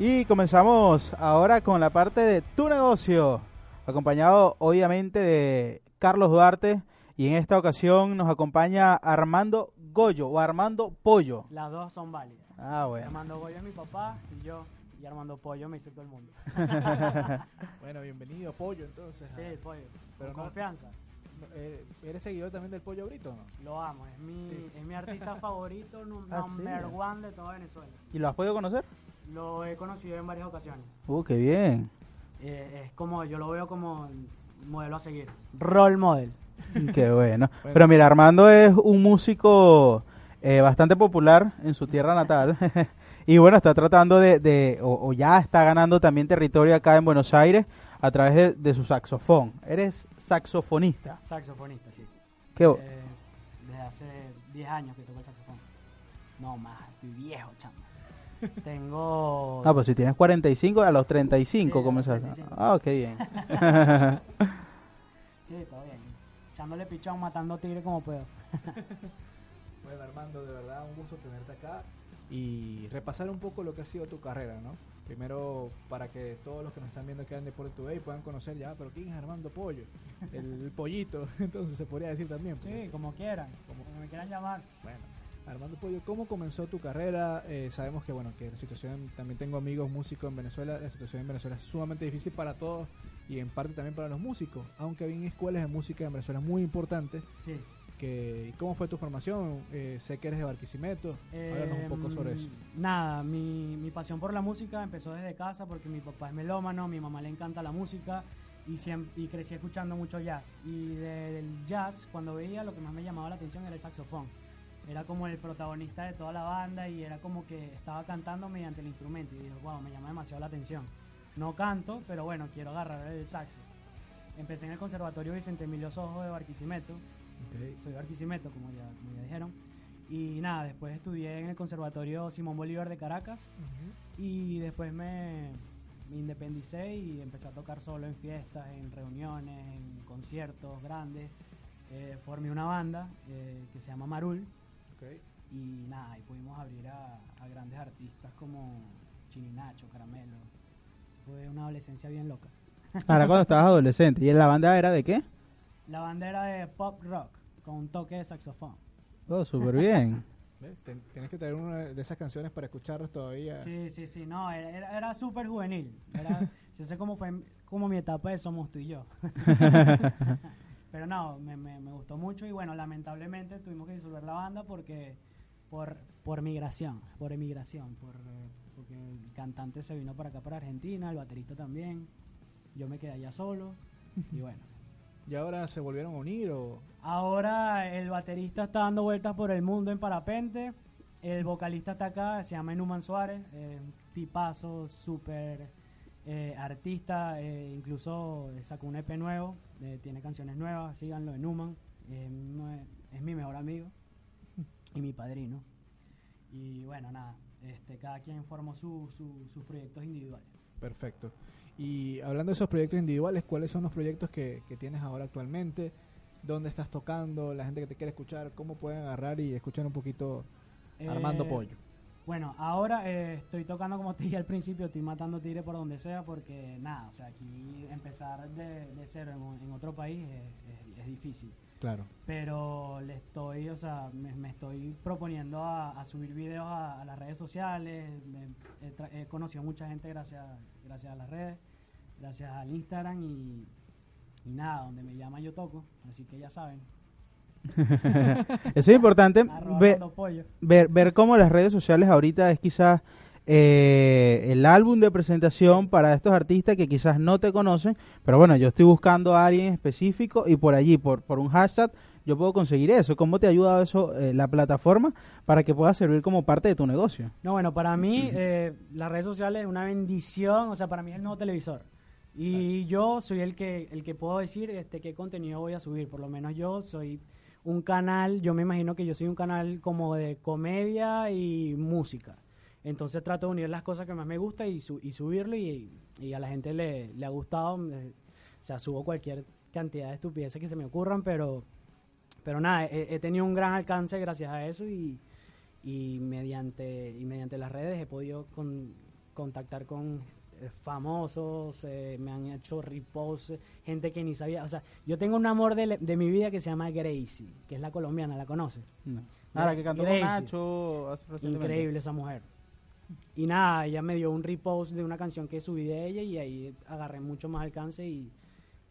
Y comenzamos ahora con la parte de tu negocio, acompañado obviamente de Carlos Duarte y en esta ocasión nos acompaña Armando Goyo o Armando Pollo. Las dos son válidas. Ah, bueno. Armando Goyo es mi papá y yo, y Armando Pollo me dice todo el mundo. Bueno, bienvenido, Pollo, entonces. Sí, a- Pollo. Pero con no- confianza. eh, ¿Eres seguidor también del Pollo Brito o no? Lo amo. Es mi, Sí. es mi artista favorito, Ah, sí. number one de toda Venezuela. ¿Y lo has podido conocer? Lo he conocido en varias ocasiones. Uh, qué bien. Eh, es como, yo lo veo como modelo a seguir. Role model. Qué bueno. Bueno. Pero mira, Armando es un músico eh, bastante popular en su tierra natal Y bueno, está tratando de, de- o, o ya está ganando también territorio acá en Buenos Aires a través de, de su saxofón. Eres saxofonista. Saxofonista, sí. Qué Eh, desde hace 10 años que toco el saxofón. No más, estoy viejo, chamo. Tengo. Ah, pues si tienes 45, a los 35 Sí, comenzaste. 35. Ah, qué bien. Sí, todo bien. Echándole pichón, matando tigre como puedo. Bueno, Armando, de verdad un gusto tenerte acá y repasar un poco lo que ha sido tu carrera, ¿no? Primero, para que todos los que nos están viendo aquí en Deporte Today puedan conocer ya, pero ¿quién es Armando Pollo? El, pollito, entonces se podría decir también. porque- Sí, como quieran, como me quieran llamar. Bueno, Armando Pollo, ¿cómo comenzó tu carrera? Eh, sabemos que, bueno, que la situación, también tengo amigos músicos en Venezuela, la situación en Venezuela es sumamente difícil para todos y en parte también para los músicos, aunque hay escuelas de música en Venezuela muy importantes. Sí. Que, ¿Cómo fue tu formación? Eh, sé que eres de Barquisimeto, háblanos un poco sobre eso. Em, Nada, mi, mi pasión por la música empezó desde casa porque mi papá es melómano, mi mamá le encanta la música y, siem- y crecí escuchando mucho jazz. Y del jazz, cuando veía, lo que más me llamaba la atención era el saxofón. Era como el protagonista de toda la banda y era como que estaba cantando mediante el instrumento. Y dije, wow, me llama demasiado la atención. No canto, pero bueno, quiero agarrar el saxo. Empecé en el Conservatorio Vicente Emilio Sojo de Barquisimeto soy de Barquisimeto, como ya, como ya dijeron. Y nada, después estudié en el Conservatorio Simón Bolívar de Caracas y después me, me independicé y empecé a tocar solo en fiestas, en reuniones, en conciertos grandes. Eh, formé una banda eh, que se llama Marul y nada, y pudimos abrir a, a grandes artistas como Chininacho, Caramelo. Fue una adolescencia bien loca. Ahora cuando estabas adolescente. ¿Y en la banda era de qué? La banda era de pop rock con un toque de saxofón. Oh, súper bien. Tienes que traer una de esas canciones para escucharlas todavía. Sí, sí, sí, no, era, era, era súper juvenil. Era, sé cómo fue como mi etapa de Somos tú y yo. Pero no, me, me, me gustó mucho y bueno, lamentablemente tuvimos que disolver la banda porque por, por migración, por emigración, por, eh, porque el cantante se vino para acá, para Argentina, el baterista también, yo me quedé allá solo y bueno. ¿Y ahora se volvieron a unir o...? Ahora el baterista está dando vueltas por el mundo en parapente. El vocalista está acá, se llama Enuman Suárez, eh, un tipazo, súper eh, artista, eh, incluso sacó un EP nuevo, eh, tiene canciones nuevas, síganlo, Enuman, eh, no- es mi mejor amigo y mi padrino. Y bueno, nada, este, cada quien formó su- su- sus proyectos individuales. Perfecto. Y hablando de esos proyectos individuales, ¿cuáles son los proyectos que, que tienes ahora actualmente? ¿Dónde estás tocando? La gente que te quiere escuchar, ¿cómo pueden agarrar y escuchar un poquito Armando Eh, Pollo? Bueno, ahora eh, estoy tocando como te dije al principio, estoy matando tigre por donde sea porque nada, o sea, aquí empezar de, de cero en, en otro país es, es- es difícil. Claro. Pero le estoy, o sea, me, me estoy proponiendo a, a subir videos a, a las redes sociales. me- he, he conocido mucha gente gracias, gracias a las redes, gracias al Instagram y, y nada, donde me llaman yo toco, así que ya saben. Eso es importante. Arroba Ve- Armando Pollo. ver, ver cómo las redes sociales ahorita es quizás eh, el álbum de presentación para estos artistas que quizás no te conocen, pero bueno, yo estoy buscando a alguien específico y por allí, por, por un hashtag, yo puedo conseguir eso. ¿Cómo te ha ayudado eso, eh, la plataforma, para que pueda servir como parte de tu negocio? No, bueno, para mí eh, las redes sociales es una bendición, o sea, para mí es el nuevo televisor. Y yo soy el que el que puedo decir este qué contenido voy a subir, por lo menos yo soy un canal, yo me imagino que yo soy un canal como de comedia y música. Entonces trato de unir las cosas que más me gusta y, su- y subirlo y, y a la gente le, le ha gustado. o sea, subo cualquier cantidad de estupideces que se me ocurran, pero, pero nada, he, he tenido un gran alcance gracias a eso y, y mediante y mediante las redes he podido con- contactar con famosos, eh, me han hecho reposts, eh, gente que ni sabía, o sea, yo tengo un amor de, de mi vida que se llama Gracie, que es la colombiana, ¿la conoces? Ah, la que cantó con Gracie. Nacho hace recientemente. Increíble esa mujer. Y nada, ella me dio un repost de una canción que subí de ella y ahí agarré mucho más alcance y,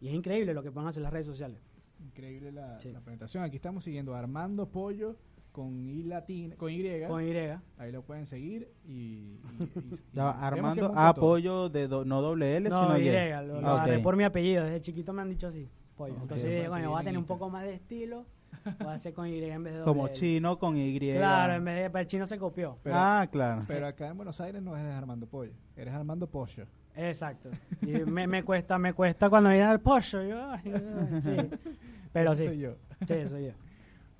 y es increíble lo que pueden hacer las redes sociales. Increíble la, Sí. la presentación. Aquí estamos siguiendo a Armando Pollo con I latina, con Y. Con Y. Ahí lo pueden seguir y... y- y- y- Armando es un A. punto. Pollo de do- no doble L, No, sino Y, Y. lo, Ah, lo por mi apellido, desde chiquito me han dicho así, pollo. Entonces dije, bueno, voy a en tener un poco más de estilo Voy a hacer con Y en vez de Como doble L. chino con Y. Claro, en vez de, pero el chino se copió. Pero, ah, claro. pero acá en Buenos Aires no eres Armando Pollo, eres Armando Pollo. Exacto. Y me, me cuesta, me cuesta cuando viene al pollo. Yo, sí. Pero sí. soy yo. Sí, soy yo.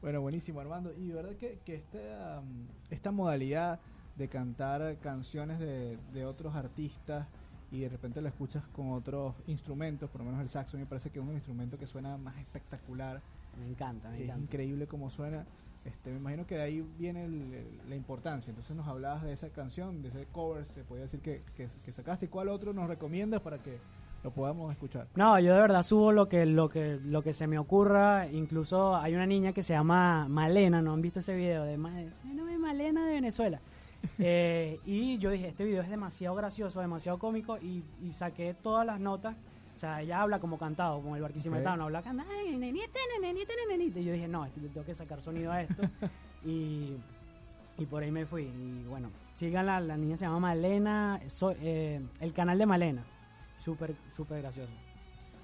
Bueno, buenísimo, Armando. Y de verdad que, que esta, um, esta modalidad de cantar canciones de, de otros artistas y de repente lo escuchas con otros instrumentos, por lo menos el saxo me parece que es un instrumento que suena más espectacular, Me encanta, me es encanta. increíble como suena. Este, me imagino que de ahí viene el- el- la importancia. Entonces nos hablabas de esa canción, de ese cover, se podía decir que, que, que sacaste. ¿Y cuál otro nos recomiendas para que lo podamos escuchar? No, yo de verdad subo lo que, lo que, lo que se me ocurra. Incluso hay una niña que se llama Malena, ¿no han visto ese video? De Ma- "Mi nombre es Malena de Venezuela. Eh, y yo dije, este video es demasiado gracioso, demasiado cómico y, y saqué todas las notas. O sea, ella habla como cantado, como el barquisimetano, habla cantando. Y yo dije, no, esto- tengo que sacar sonido a esto. y, y por ahí me fui. Y bueno, síganla, la niña se llama Malena, so- eh, el canal de Malena. Súper, súper gracioso.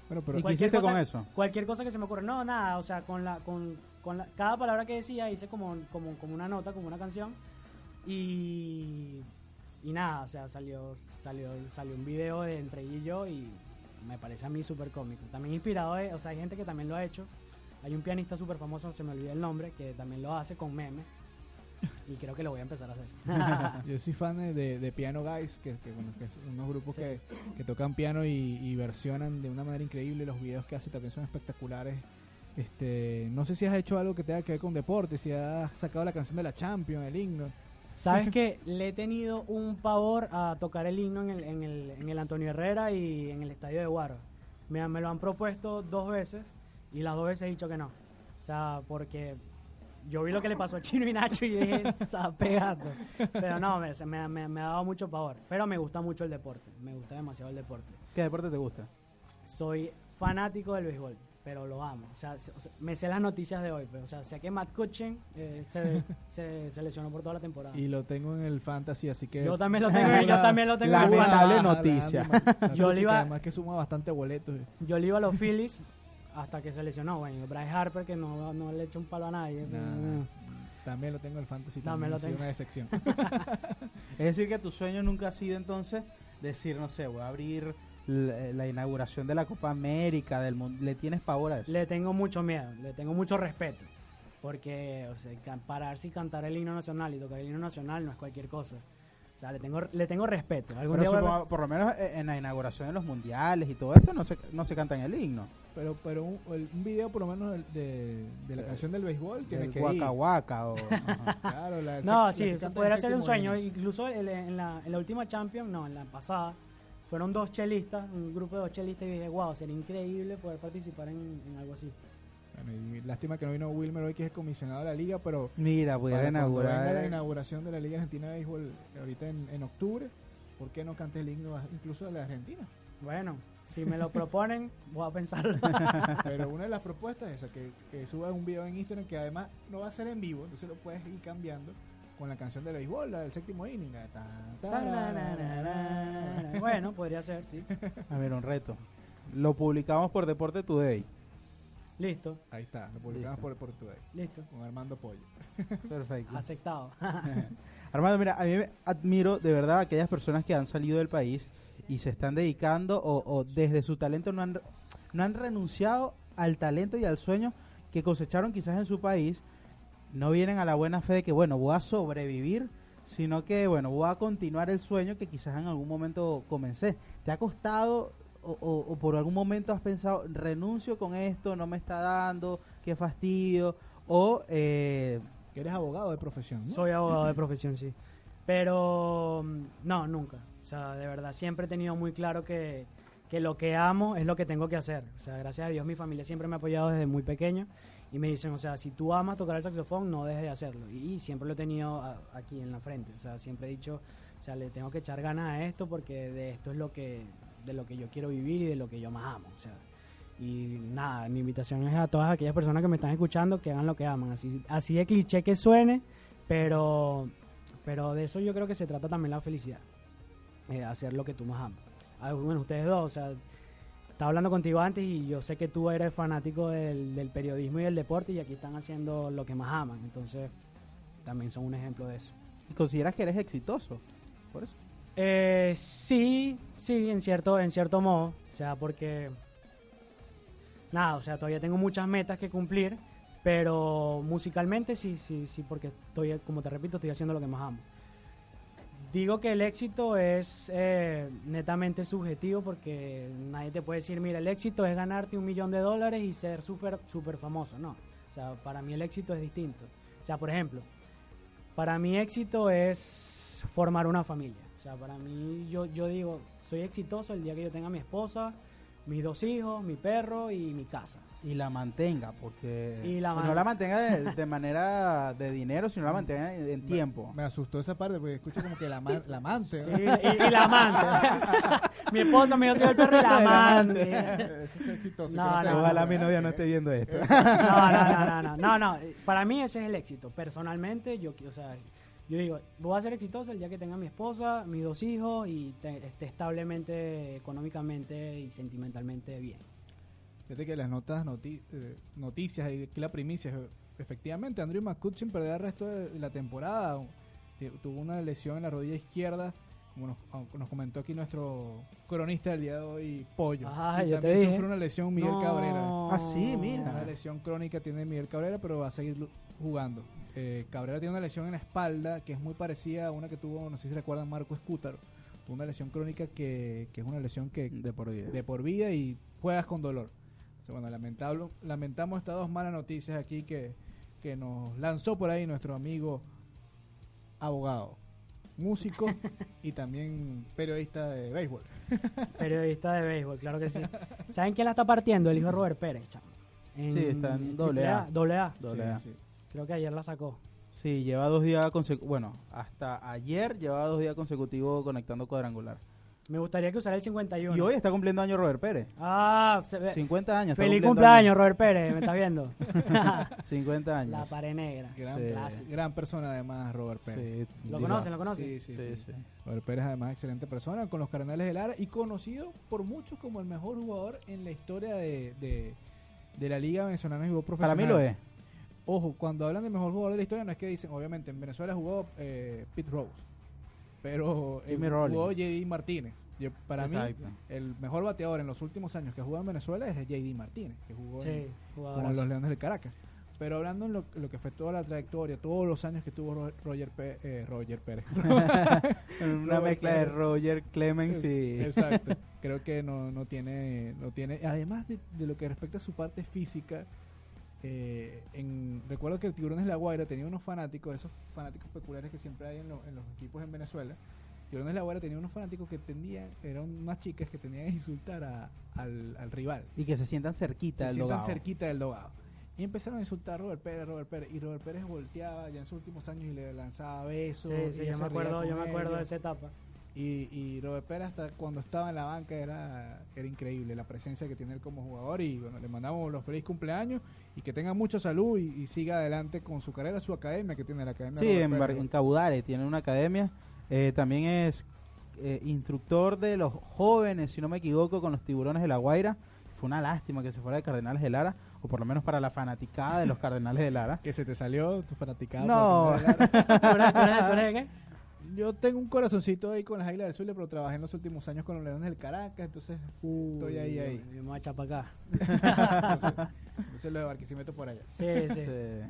Bueno, pero ¿Y qué hiciste cosa- con eso? Cualquier cosa que se me ocurra. No, nada, o sea, con la, con, con la, cada palabra que decía hice como, como, como una nota, como una canción. Y, y nada, o sea, salió, salió, salió un video de entre ella y yo y me parece a mí súper cómico. También inspirado, de- o sea, hay gente que también lo ha hecho. Hay un pianista súper famoso, se me olvida el nombre, que también lo hace con memes. Y creo que lo voy a empezar a hacer. Yo soy fan de, de, Piano Guys, que, que, bueno, que es unos grupos Sí. que, que tocan piano y, y versionan de una manera increíble. Los videos que hace también son espectaculares. Este, no sé si has hecho algo que tenga que ver con deporte, si has sacado la canción de la Champions, el himno. ¿Sabes que Le he tenido un pavor a tocar el himno en el, en el, en el Antonio Herrera y en el estadio de Guaro. Me, me lo han propuesto dos veces y las dos veces he dicho que no. O sea, porque yo vi lo que le pasó a Chino y Nacho y dije, pegando. Pero no, me, me- me ha dado mucho pavor. Pero me gusta mucho el deporte, me gusta demasiado el deporte. ¿Qué deporte te gusta? Soy fanático del béisbol, pero lo amo. O sea, se- o sea, me sé las noticias de hoy, pero o sea, sé que Matt Kutchen eh, se, se, se lesionó por toda la temporada. Y lo tengo en el fantasy, así que. Yo también lo tengo, yo también lo tengo en el Lamentable fantasy. noticia. Yo le iba- Además que suma bastante boletos. Yo le iba a los Phillies hasta que se lesionó, bueno, Bryce Harper que no, no le echa un palo a nadie. Nah, Mm. También lo tengo en el fantasy. También También lo tengo. una decepción. Es decir, que tu sueño nunca ha sido entonces decir, no sé, voy a abrir la, la inauguración de la Copa América, del mun- ¿Le tienes pavor a eso? Le tengo mucho miedo, le tengo mucho respeto. Porque, o sea, pararse y cantar el himno nacional y tocar el himno nacional no es cualquier cosa. O sea, le tengo, le tengo respeto. Algún Pero día voy a- supongo- por lo menos eh, en la inauguración de los mundiales y todo esto no se, no se canta en el himno. Pero, pero un, el- un video, por lo menos, de, de la Eh, canción del béisbol, tiene El que Waka ir. Waka o... Claro, la- No, la sí, canta podría el ser un sueño. inning. Incluso en, en la, en la última Champions, no, en la pasada, fueron dos chelistas, un grupo de dos chelistas, y dije, wow, sería increíble poder participar en, en algo así. Bueno, y lástima que no vino Wilmer hoy, que es el comisionado de la liga, pero Mira, pudiera inaugurar... la inauguración de la Liga Argentina de Béisbol ahorita en, en octubre, ¿por qué no cantes el himno incluso de la Argentina? Bueno, si me lo proponen, voy a pensarlo. Pero una de las propuestas es esa, que, que subas un video en Instagram que además no va a ser en vivo, entonces lo puedes ir cambiando con la canción de béisbol, la del séptimo inning. la ta, tararara. bueno, podría ser, sí. A ver, un reto. Lo publicamos por Deporte Today. Listo, Ahí está, lo publicamos Listo. por, por Today, listo. con Armando Pollo. Perfecto. Aceptado. Armando, mira, a mí me admiro de verdad a aquellas personas que han salido del país y se están dedicando o, o desde su talento no han, no han renunciado al talento y al sueño que cosecharon quizás en su país. No vienen a la buena fe de que, bueno, voy a sobrevivir, sino que, bueno, voy a continuar el sueño que quizás en algún momento comencé. ¿Te ha costado o, o- o por algún momento has pensado, renuncio con esto, no me está dando, qué fastidio? O... Eh, Que eres abogado de profesión, ¿no? Soy abogado de profesión, sí. Pero mm, no, nunca. O sea, de verdad, siempre he tenido muy claro que, que lo que amo es lo que tengo que hacer. O sea, gracias a Dios mi familia siempre me ha apoyado desde muy pequeño y me dicen, o sea, si tú amas tocar el saxofón, no dejes de hacerlo. Y, siempre lo he tenido aquí en la frente. O sea, siempre he dicho, o sea, le tengo que echar ganas a esto porque de esto es lo que, de lo que yo quiero vivir y de lo que yo más amo. O sea, y nada, mi invitación es a todas aquellas personas que me están escuchando que hagan lo que aman. Así, así de cliché que suene, pero, pero de eso yo creo que se trata también la felicidad. eh, hacer lo que tú más amas. Ah, bueno, ustedes dos, o sea, estaba hablando contigo antes y yo sé que tú eres fanático del, del periodismo y del deporte y aquí están haciendo lo que más aman. Entonces, también son un ejemplo de eso. ¿Y consideras que eres exitoso? Por eso. Eh, sí, sí, en cierto, en cierto modo. O sea, porque. Nada, o sea, todavía tengo muchas metas que cumplir. Pero musicalmente sí, sí, sí, porque estoy, como te repito, estoy haciendo lo que más amo. Digo que el éxito es eh, netamente subjetivo porque nadie te puede decir, mira, el éxito es ganarte un millón de dólares y ser súper super famoso. No, o sea, para mí el éxito es distinto. O sea, por ejemplo, para mí éxito es formar una familia. O sea, para mí yo, yo digo, soy exitoso el día que yo tenga mi esposa, mis dos hijos, mi perro y mi casa. Y la mantenga, porque Y la sea, man- no la mantenga de, de manera de dinero, sino la mantenga en, en tiempo. Me asustó esa parte porque escucho como que la, ma- la amante. Sí, y, y la amante. mi esposa, mi dos hijos, el perro y la amante. Eso es exitoso. No, no, Ojalá mi novia no esté viendo esto. No, no, no, no, no, no, no. Para mí ese es el éxito. Personalmente, yo, o sea, yo digo, voy a ser exitoso el día que tenga mi esposa, mis dos hijos y te- esté establemente, económicamente y sentimentalmente bien. Fíjate que las notas noti- eh, noticias y aquí la primicia, efectivamente, Andrew McCutcheon perderá el resto de la temporada. Tuvo una lesión en la rodilla izquierda, como nos, ah, nos comentó aquí nuestro cronista del día de hoy, Pollo. Ajá, y yo te también dije. sufre una lesión Miguel No. Cabrera. Ah, sí, mira. Una lesión crónica tiene Miguel Cabrera, pero va a seguir jugando. Eh, Cabrera tiene una lesión en la espalda que es muy parecida a una que tuvo, no sé si recuerdan, Marco Escútaro. Tuvo una lesión crónica que, que es una lesión que De por vida. de por vida y juegas con dolor. O sea, bueno, lamentable, lamentamos estas dos malas noticias aquí que, que nos lanzó por ahí nuestro amigo abogado, músico y también periodista de béisbol. Periodista de béisbol, claro que sí. ¿Saben quién la está partiendo? El hijo de Robert Pérez, chamo. Sí, está en doble A. Doble A. Doble A. Sí, sí. Creo que ayer la sacó. Sí, lleva dos días consecutivos. Bueno, hasta ayer llevaba dos días consecutivos conectando cuadrangular. Me gustaría que usara el 51. Y hoy está cumpliendo años Robert Pérez. Ah, se ve- 50 años. feliz cumpleaños, Robert Pérez, ¿me estás viendo? años. 50 años. la pared negra. Gran, Sí. Gran persona además, Robert Pérez. Sí, ¿Lo conocen? ¿Lo conocen? Sí, sí, Sí, sí. sí. Robert Pérez además excelente persona con los Cardenales de Lara y conocido por muchos como el mejor jugador en la historia de, de, de la Liga Venezolana de Fútbol Para Profesional. mí lo es. Ojo, cuando hablan de mejor jugador de la historia no es que dicen, obviamente en Venezuela jugó eh, Pete Rose, pero eh, jugó. JD Martínez. Yo, para Exacto. mí, el mejor bateador en los últimos años que ha jugado en Venezuela es JD Martínez, que jugó en- Sí, con los Leones del Caracas. Pero hablando en lo, lo que fue toda la trayectoria, todos los años que tuvo Ro- Roger, Pé- eh, Roger Pérez. Una mezcla de. Roger Clemens y... Exacto. Creo que no, no tiene, no tiene. Además de, de lo que respecta a su parte física, eh, en, recuerdo que el Tiburones de La Guaira tenía unos fanáticos, esos fanáticos peculiares que siempre hay en, lo- en los equipos en Venezuela. Tiburones de La Guaira tenía unos fanáticos que tendían, eran unas chicas que tenían que insultar a- al, al rival. Y que se sientan cerquita Se del sientan dogado. cerquita del dogado. Y empezaron a insultar a Robert Pérez, Robert Pérez. Y Robert Pérez volteaba ya en sus últimos años y le lanzaba besos. Sí, sí, yo me acuerdo, yo me acuerdo de esa etapa. Y, y Robert Pérez hasta cuando estaba en la banca era, era increíble la presencia que tiene él como jugador y bueno, le mandamos los feliz cumpleaños y que tenga mucha salud y, y siga adelante con su carrera, su academia que tiene la academia. Sí, en, en Cabudare tiene una academia. Eh, también es eh, instructor de los jóvenes, si no me equivoco, con los tiburones de La Guaira. Fue una lástima que se fuera de Cardenales de Lara, o por lo menos para la fanaticada de los Cardenales de Lara. Que se te salió tu fanaticada. No. Yo tengo un corazoncito ahí con las Águilas del Zulia, pero trabajé en los últimos años con los Leones del Caracas, entonces estoy ahí, ahí. Me voy a echar para acá. Entonces, entonces lo de Barquisimeto por allá. Sí, sí. Sí.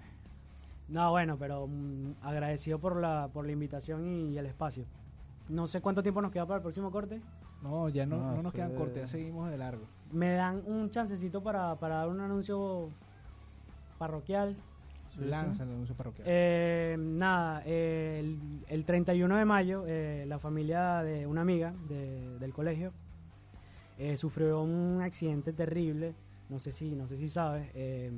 No, bueno, pero mm, agradecido por la, por la invitación y, y el espacio. No sé cuánto tiempo nos queda para el próximo corte. No, ya no, No, no, nos quedan de- cortes, ya seguimos de largo. Me dan un chancecito para, para dar un anuncio parroquial. Lanza el anuncio parroquial. Eh, nada, eh, el, el 31 de mayo, eh, la familia de una amiga de- del colegio eh, sufrió un accidente terrible. No sé si, no sé si sabes. eh,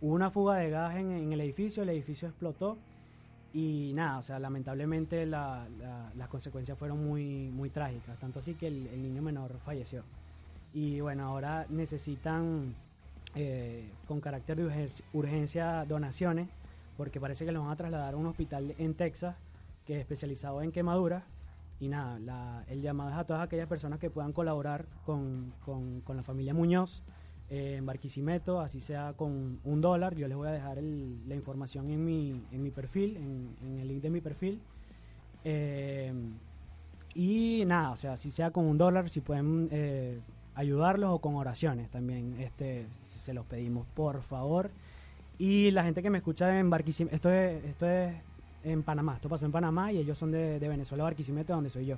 hubo una fuga de gas en, en el edificio, el edificio explotó y nada, o sea, lamentablemente la- la- las consecuencias fueron muy, muy trágicas. Tanto así que el, el niño menor falleció. Y bueno, ahora necesitan eh, con carácter de urgen- urgencia donaciones, porque parece que los van a trasladar a un hospital en Texas que es especializado en quemaduras Y nada, la- el llamado es a todas aquellas personas que puedan colaborar con, con- la familia Muñoz eh, en Barquisimeto, así sea con un dólar. Yo les voy a dejar el- la información en mi, en mi perfil, en, en el link de mi perfil. Eh, y nada, o sea, si sea con un dólar, si pueden eh, ayudarlos o con oraciones también, este, se los pedimos, por favor. Y la gente que me escucha en Barquisimeto, esto es, esto es en Panamá, esto pasó en Panamá y ellos son de, de Venezuela, Barquisimeto, donde soy yo.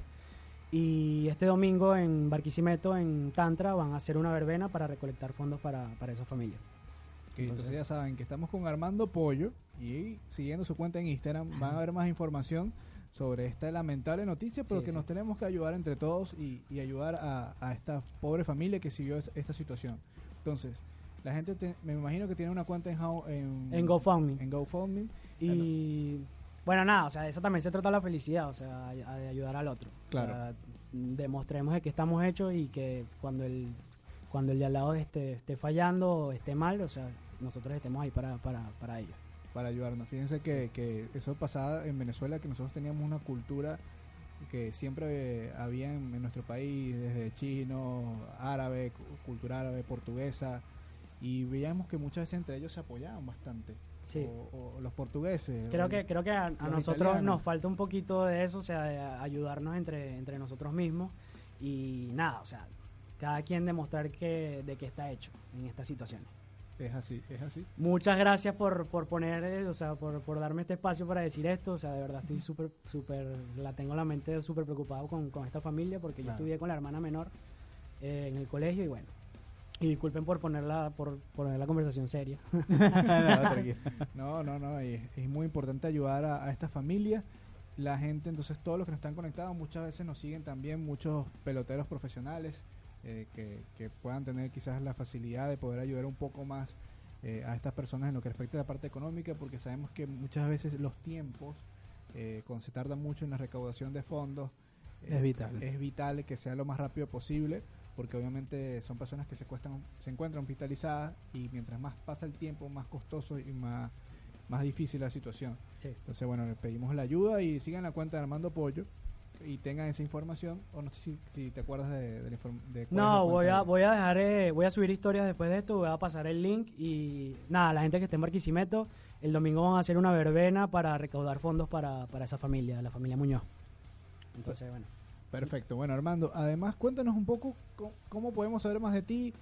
Y este domingo en Barquisimeto, en Tantra, van a hacer una verbena para recolectar fondos para, para esa familia. Entonces ya saben que estamos con Armando Pollo y siguiendo su cuenta en Instagram van a ver más información sobre esta lamentable noticia, pero Sí, que sí. nos tenemos que ayudar entre todos y, y ayudar a, a esta pobre familia que siguió es- esta situación. Entonces, la gente te- me imagino que tiene una cuenta en, How- en, En GoFundMe. En GoFundMe. Y bueno, nada, o sea, de eso también se trata la felicidad, o sea, de ayudar al otro. O Claro. sea, demostremos de que estamos hechos y que cuando el cuando el de al lado esté, esté fallando o esté mal, o sea, nosotros estemos ahí para, para, para ellos. para ayudarnos. Fíjense que, que eso pasaba en Venezuela, que nosotros teníamos una cultura que siempre había en, en nuestro país, desde chino, árabe, cu- cultura árabe, portuguesa, y veíamos que muchas veces entre ellos se apoyaban bastante. Sí. O, o los portugueses. Creo que creo que a, a nosotros italianos. nos falta un poquito de eso, o sea, de ayudarnos entre, entre nosotros mismos y nada, o sea, cada quien demostrar que de qué está hecho en estas situaciones. Es así, es así. Muchas gracias por, por poner, eh, o sea, por, por darme este espacio para decir esto. O sea, de verdad estoy súper, súper, la tengo la mente súper preocupado con, con esta familia porque yo Claro. estudié con la hermana menor eh, en el colegio y bueno. Y disculpen por ponerla, por poner la conversación seria. No. No, no, no, es, es muy importante ayudar a, a esta familia. La gente, entonces todos los que nos están conectados, muchas veces nos siguen también muchos peloteros profesionales eh, que, que puedan tener quizás la facilidad de poder ayudar un poco más eh, a estas personas en lo que respecta a la parte económica, porque sabemos que muchas veces los tiempos, eh, cuando se tarda mucho en la recaudación de fondos, eh, Es vital. Es vital que sea lo más rápido posible, porque obviamente son personas que se, cuestan, se encuentran hospitalizadas y mientras más pasa el tiempo, más costoso y más, más difícil la situación. Sí. Entonces, bueno, le pedimos la ayuda y sigan la cuenta de Armando Pollo y tengan esa información. O no sé si, si te acuerdas de, de de No, voy a, voy a dejar, eh, voy a subir historias después de esto, voy a pasar el link y nada, la gente que esté en Barquisimeto, el domingo van a hacer una verbena para recaudar fondos para, para esa familia, la familia Muñoz. Entonces, bueno. Perfecto. Bueno, Armando, además cuéntanos un poco co- cómo, podemos saber más de ti,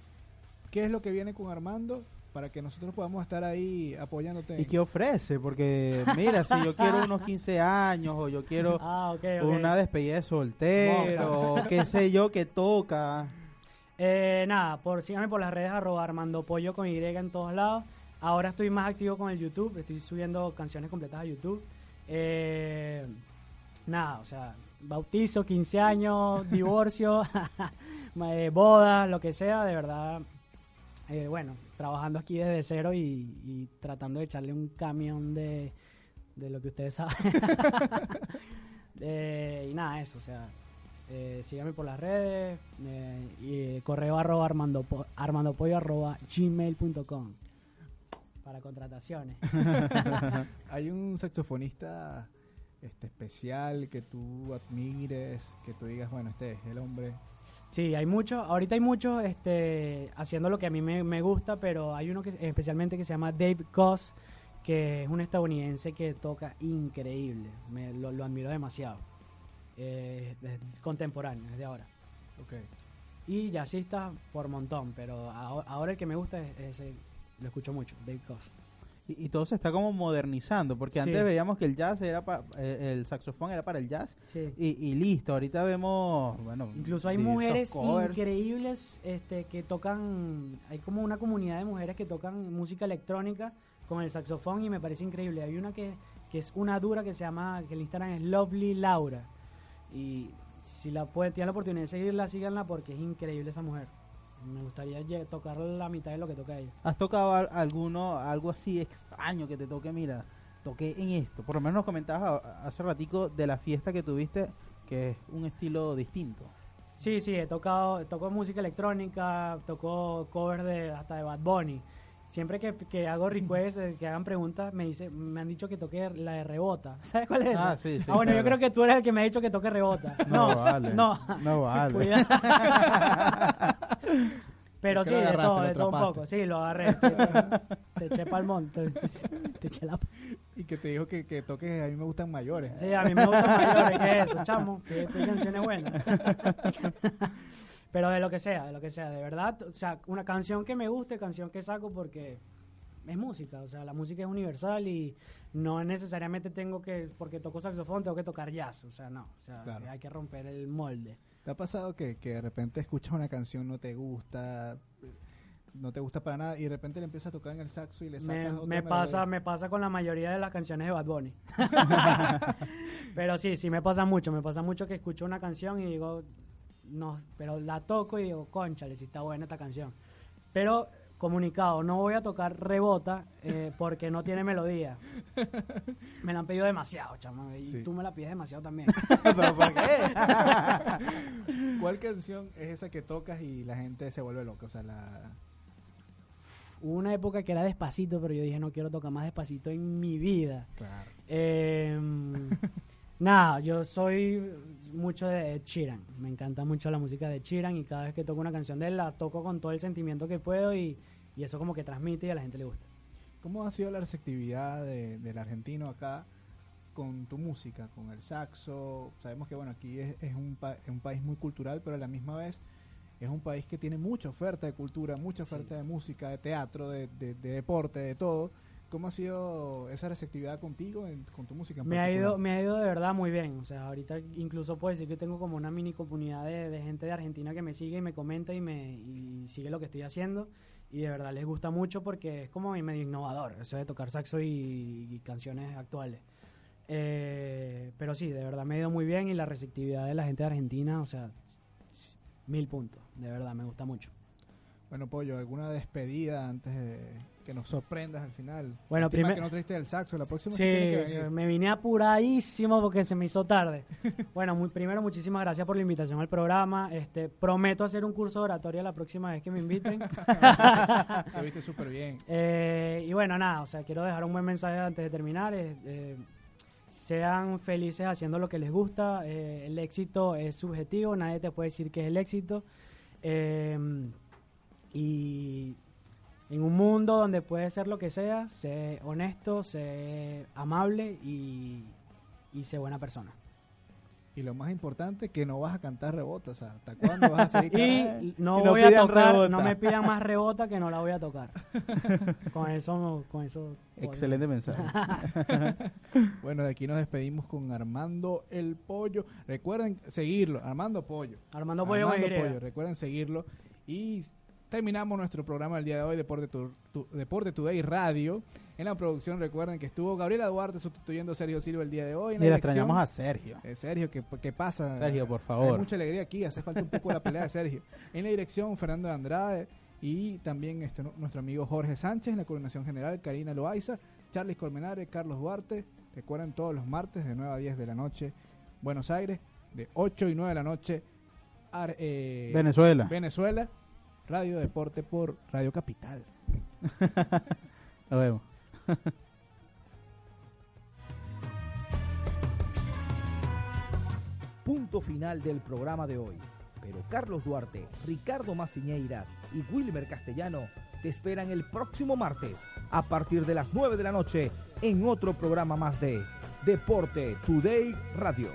qué es lo que viene con Armando, para que nosotros podamos estar ahí apoyándote. ¿Y qué ofrece? Porque mira, si yo quiero unos 15 años o yo quiero Ah, una despedida de soltero, o qué sé yo, que toca. Eh, nada, por, síganme por las redes arroba Armando Pollo con Y en todos lados. Ahora estoy más activo con el YouTube, estoy subiendo canciones completas a YouTube. Eh, nada, o sea, bautizo, 15 años, divorcio, eh, boda, lo que sea, de verdad. eh, bueno, trabajando aquí desde cero y, y tratando de echarle un camión de, de lo que ustedes saben. Eh, y nada, eso, o sea, eh, síganme por las redes eh, y correo arroba armandopo- armandopollo arroba gmail.com para contrataciones. Hay un saxofonista este especial que tú admires, que tú digas, bueno, este es el hombre. Sí, hay muchos, ahorita hay muchos este, haciendo lo que a mí me, me gusta, pero hay uno que especialmente que se llama Dave Goss, que es un estadounidense que toca increíble, me, lo, lo admiro demasiado. Eh, es contemporáneo, es de ahora. Okay. Y jazzistas por montón, pero aho- ahora el que me gusta es, ese, lo escucho mucho, Dave Goss. Y, y todo se está como modernizando, porque Sí. antes veíamos que el jazz era pa- eh, el saxofón era para el jazz Sí. y, y listo. Ahorita vemos, bueno, Incluso hay mujeres covers. increíbles este, que tocan, hay como una comunidad de mujeres que tocan música electrónica con el saxofón y me parece increíble. Hay una que, que es una dura que se llama, que el Instagram es Lovely Laura. Y si la pueden, tienen la oportunidad de seguirla, síganla porque es increíble esa mujer. Me gustaría tocar la mitad de lo que toca ella. ¿Has tocado al- alguno, algo así extraño que te toque? Mira, toqué en esto. Por lo menos nos comentabas hace ratico de la fiesta que tuviste, que es un estilo distinto. Sí, sí, he tocado, tocó música electrónica, tocó covers de hasta de Bad Bunny. Siempre que, que hago requests, eh, que hagan preguntas, me dice, me han dicho que toque la de rebota. ¿Sabes cuál es esa? Ah, sí, sí, bueno, yo creo que tú eres el que me ha dicho que toque rebota. No, No, vale. no. No vale. Cuidado. Pero Es sí, de todo, de todo un poco. Sí, lo agarré. Te, te eché pa'l monte. Te eché la... Y que te dijo que, que toques, a mí me gustan mayores. Sí, a mí me gustan mayores que eso, chamo. Que, que canciones buenas. Pero de lo que sea, de lo que sea, de verdad. O sea, una canción que me guste, canción que saco porque es música. O sea, la música es universal y no necesariamente tengo que, porque toco saxofón, tengo que tocar jazz. O sea, no. O sea, Claro. hay que romper el molde. ¿Te ha pasado que, que de repente escuchas una canción, no te gusta, no te gusta para nada, y de repente le empiezas a tocar en el saxo y le sacas Me, otra me melodía? pasa, me pasa con la mayoría de las canciones de Bad Bunny. pero sí, sí me pasa mucho. Me pasa mucho que escucho una canción y digo, no, pero la toco y digo, conchale, si está buena esta canción. Pero comunicado, no voy a tocar rebota eh, porque no tiene melodía. Me la han pedido demasiado, chamo, y Sí. tú me la pides demasiado también. ¿Pero por qué? ¿Cuál canción es esa que tocas y la gente se vuelve loca? O sea, la... Hubo una época que era despacito, pero yo dije, no quiero tocar más despacito en mi vida. Claro. Eh, nada, yo soy mucho de Sheeran. Me encanta mucho la música de Sheeran y cada vez que toco una canción de él la toco con todo el sentimiento que puedo y, y eso como que transmite y a la gente le gusta. ¿Cómo ha sido la receptividad de- del argentino acá con tu música, con el saxo? Sabemos que bueno, aquí es, es un, pa- es un país muy cultural, pero a la misma vez es un país que tiene mucha oferta de cultura, mucha oferta de música, de teatro, de, de- de deporte, de todo. ¿Cómo ha sido esa receptividad contigo, en- con tu música? en Me ha, ido, me ha ido de verdad muy bien. O sea, ahorita incluso puedo decir que tengo como una mini comunidad de, de gente de Argentina que me sigue y me comenta y me y sigue lo que estoy haciendo. Y de verdad les gusta mucho porque es como medio innovador, eso de tocar saxo y, y canciones actuales. Eh, pero sí, de verdad me ha ido muy bien y la receptividad de la gente de Argentina, o sea, mil puntos. De verdad, me gusta mucho. Bueno, Pollo, ¿alguna despedida antes de que nos sorprendas al final? Bueno, Lástima primer- que no trajiste el saxo, la próxima sí, Sí, tiene que venir. me vine apuradísimo porque se me hizo tarde. bueno, muy, primero muchísimas gracias por la invitación al programa. Este, prometo hacer un curso de oratoria la próxima vez que me inviten. Lo viste súper bien. Eh, y bueno, nada, o sea, quiero dejar un buen mensaje antes de terminar. eh, sean felices haciendo lo que les gusta. eh, el éxito es subjetivo, nadie te puede decir que es el éxito. Y en un mundo donde puedes ser lo que sea, sé honesto, sé amable y, y sé buena persona. Y lo más importante, que no vas a cantar rebota. O sea, ¿hasta cuándo vas a seguir Y cantando? no, Y no voy a tocar, rebota. no me pidan más rebota que no la voy a tocar. con eso, con eso. Excelente mensaje. Bueno, de aquí nos despedimos con Armando el Pollo. Recuerden seguirlo, Armando Pollo. Armando Pollo Armando. Pollo, recuerden seguirlo. Y terminamos nuestro programa el día de hoy, Deporte, Tu- Tu- Deporte Today Radio. En la producción, recuerden que estuvo Gabriela Duarte sustituyendo a Sergio Silva el día de hoy. En Mira, extrañamos a Sergio. Eh, Sergio, ¿qué, qué pasa? Sergio, por Hay favor. mucha alegría aquí, hace falta un poco la pelea de Sergio. En la dirección, Fernando Andrade y también este, nu- nuestro amigo Jorge Sánchez. En la coordinación general, Karina Loaiza, Charles Colmenares, Carlos Duarte. Recuerden todos los martes de 9 a 10 de la noche, Buenos Aires, de 8 y 9 de la noche, Ar- eh, Venezuela. Venezuela, Radio Deporte por Radio Capital. Nos vemos. Punto final del programa de hoy. Pero Carlos Duarte, Ricardo Maciñeiras y Wilmer Castellano te esperan el próximo martes a partir de las 9 de la noche en otro programa más de Deporte Today Radio.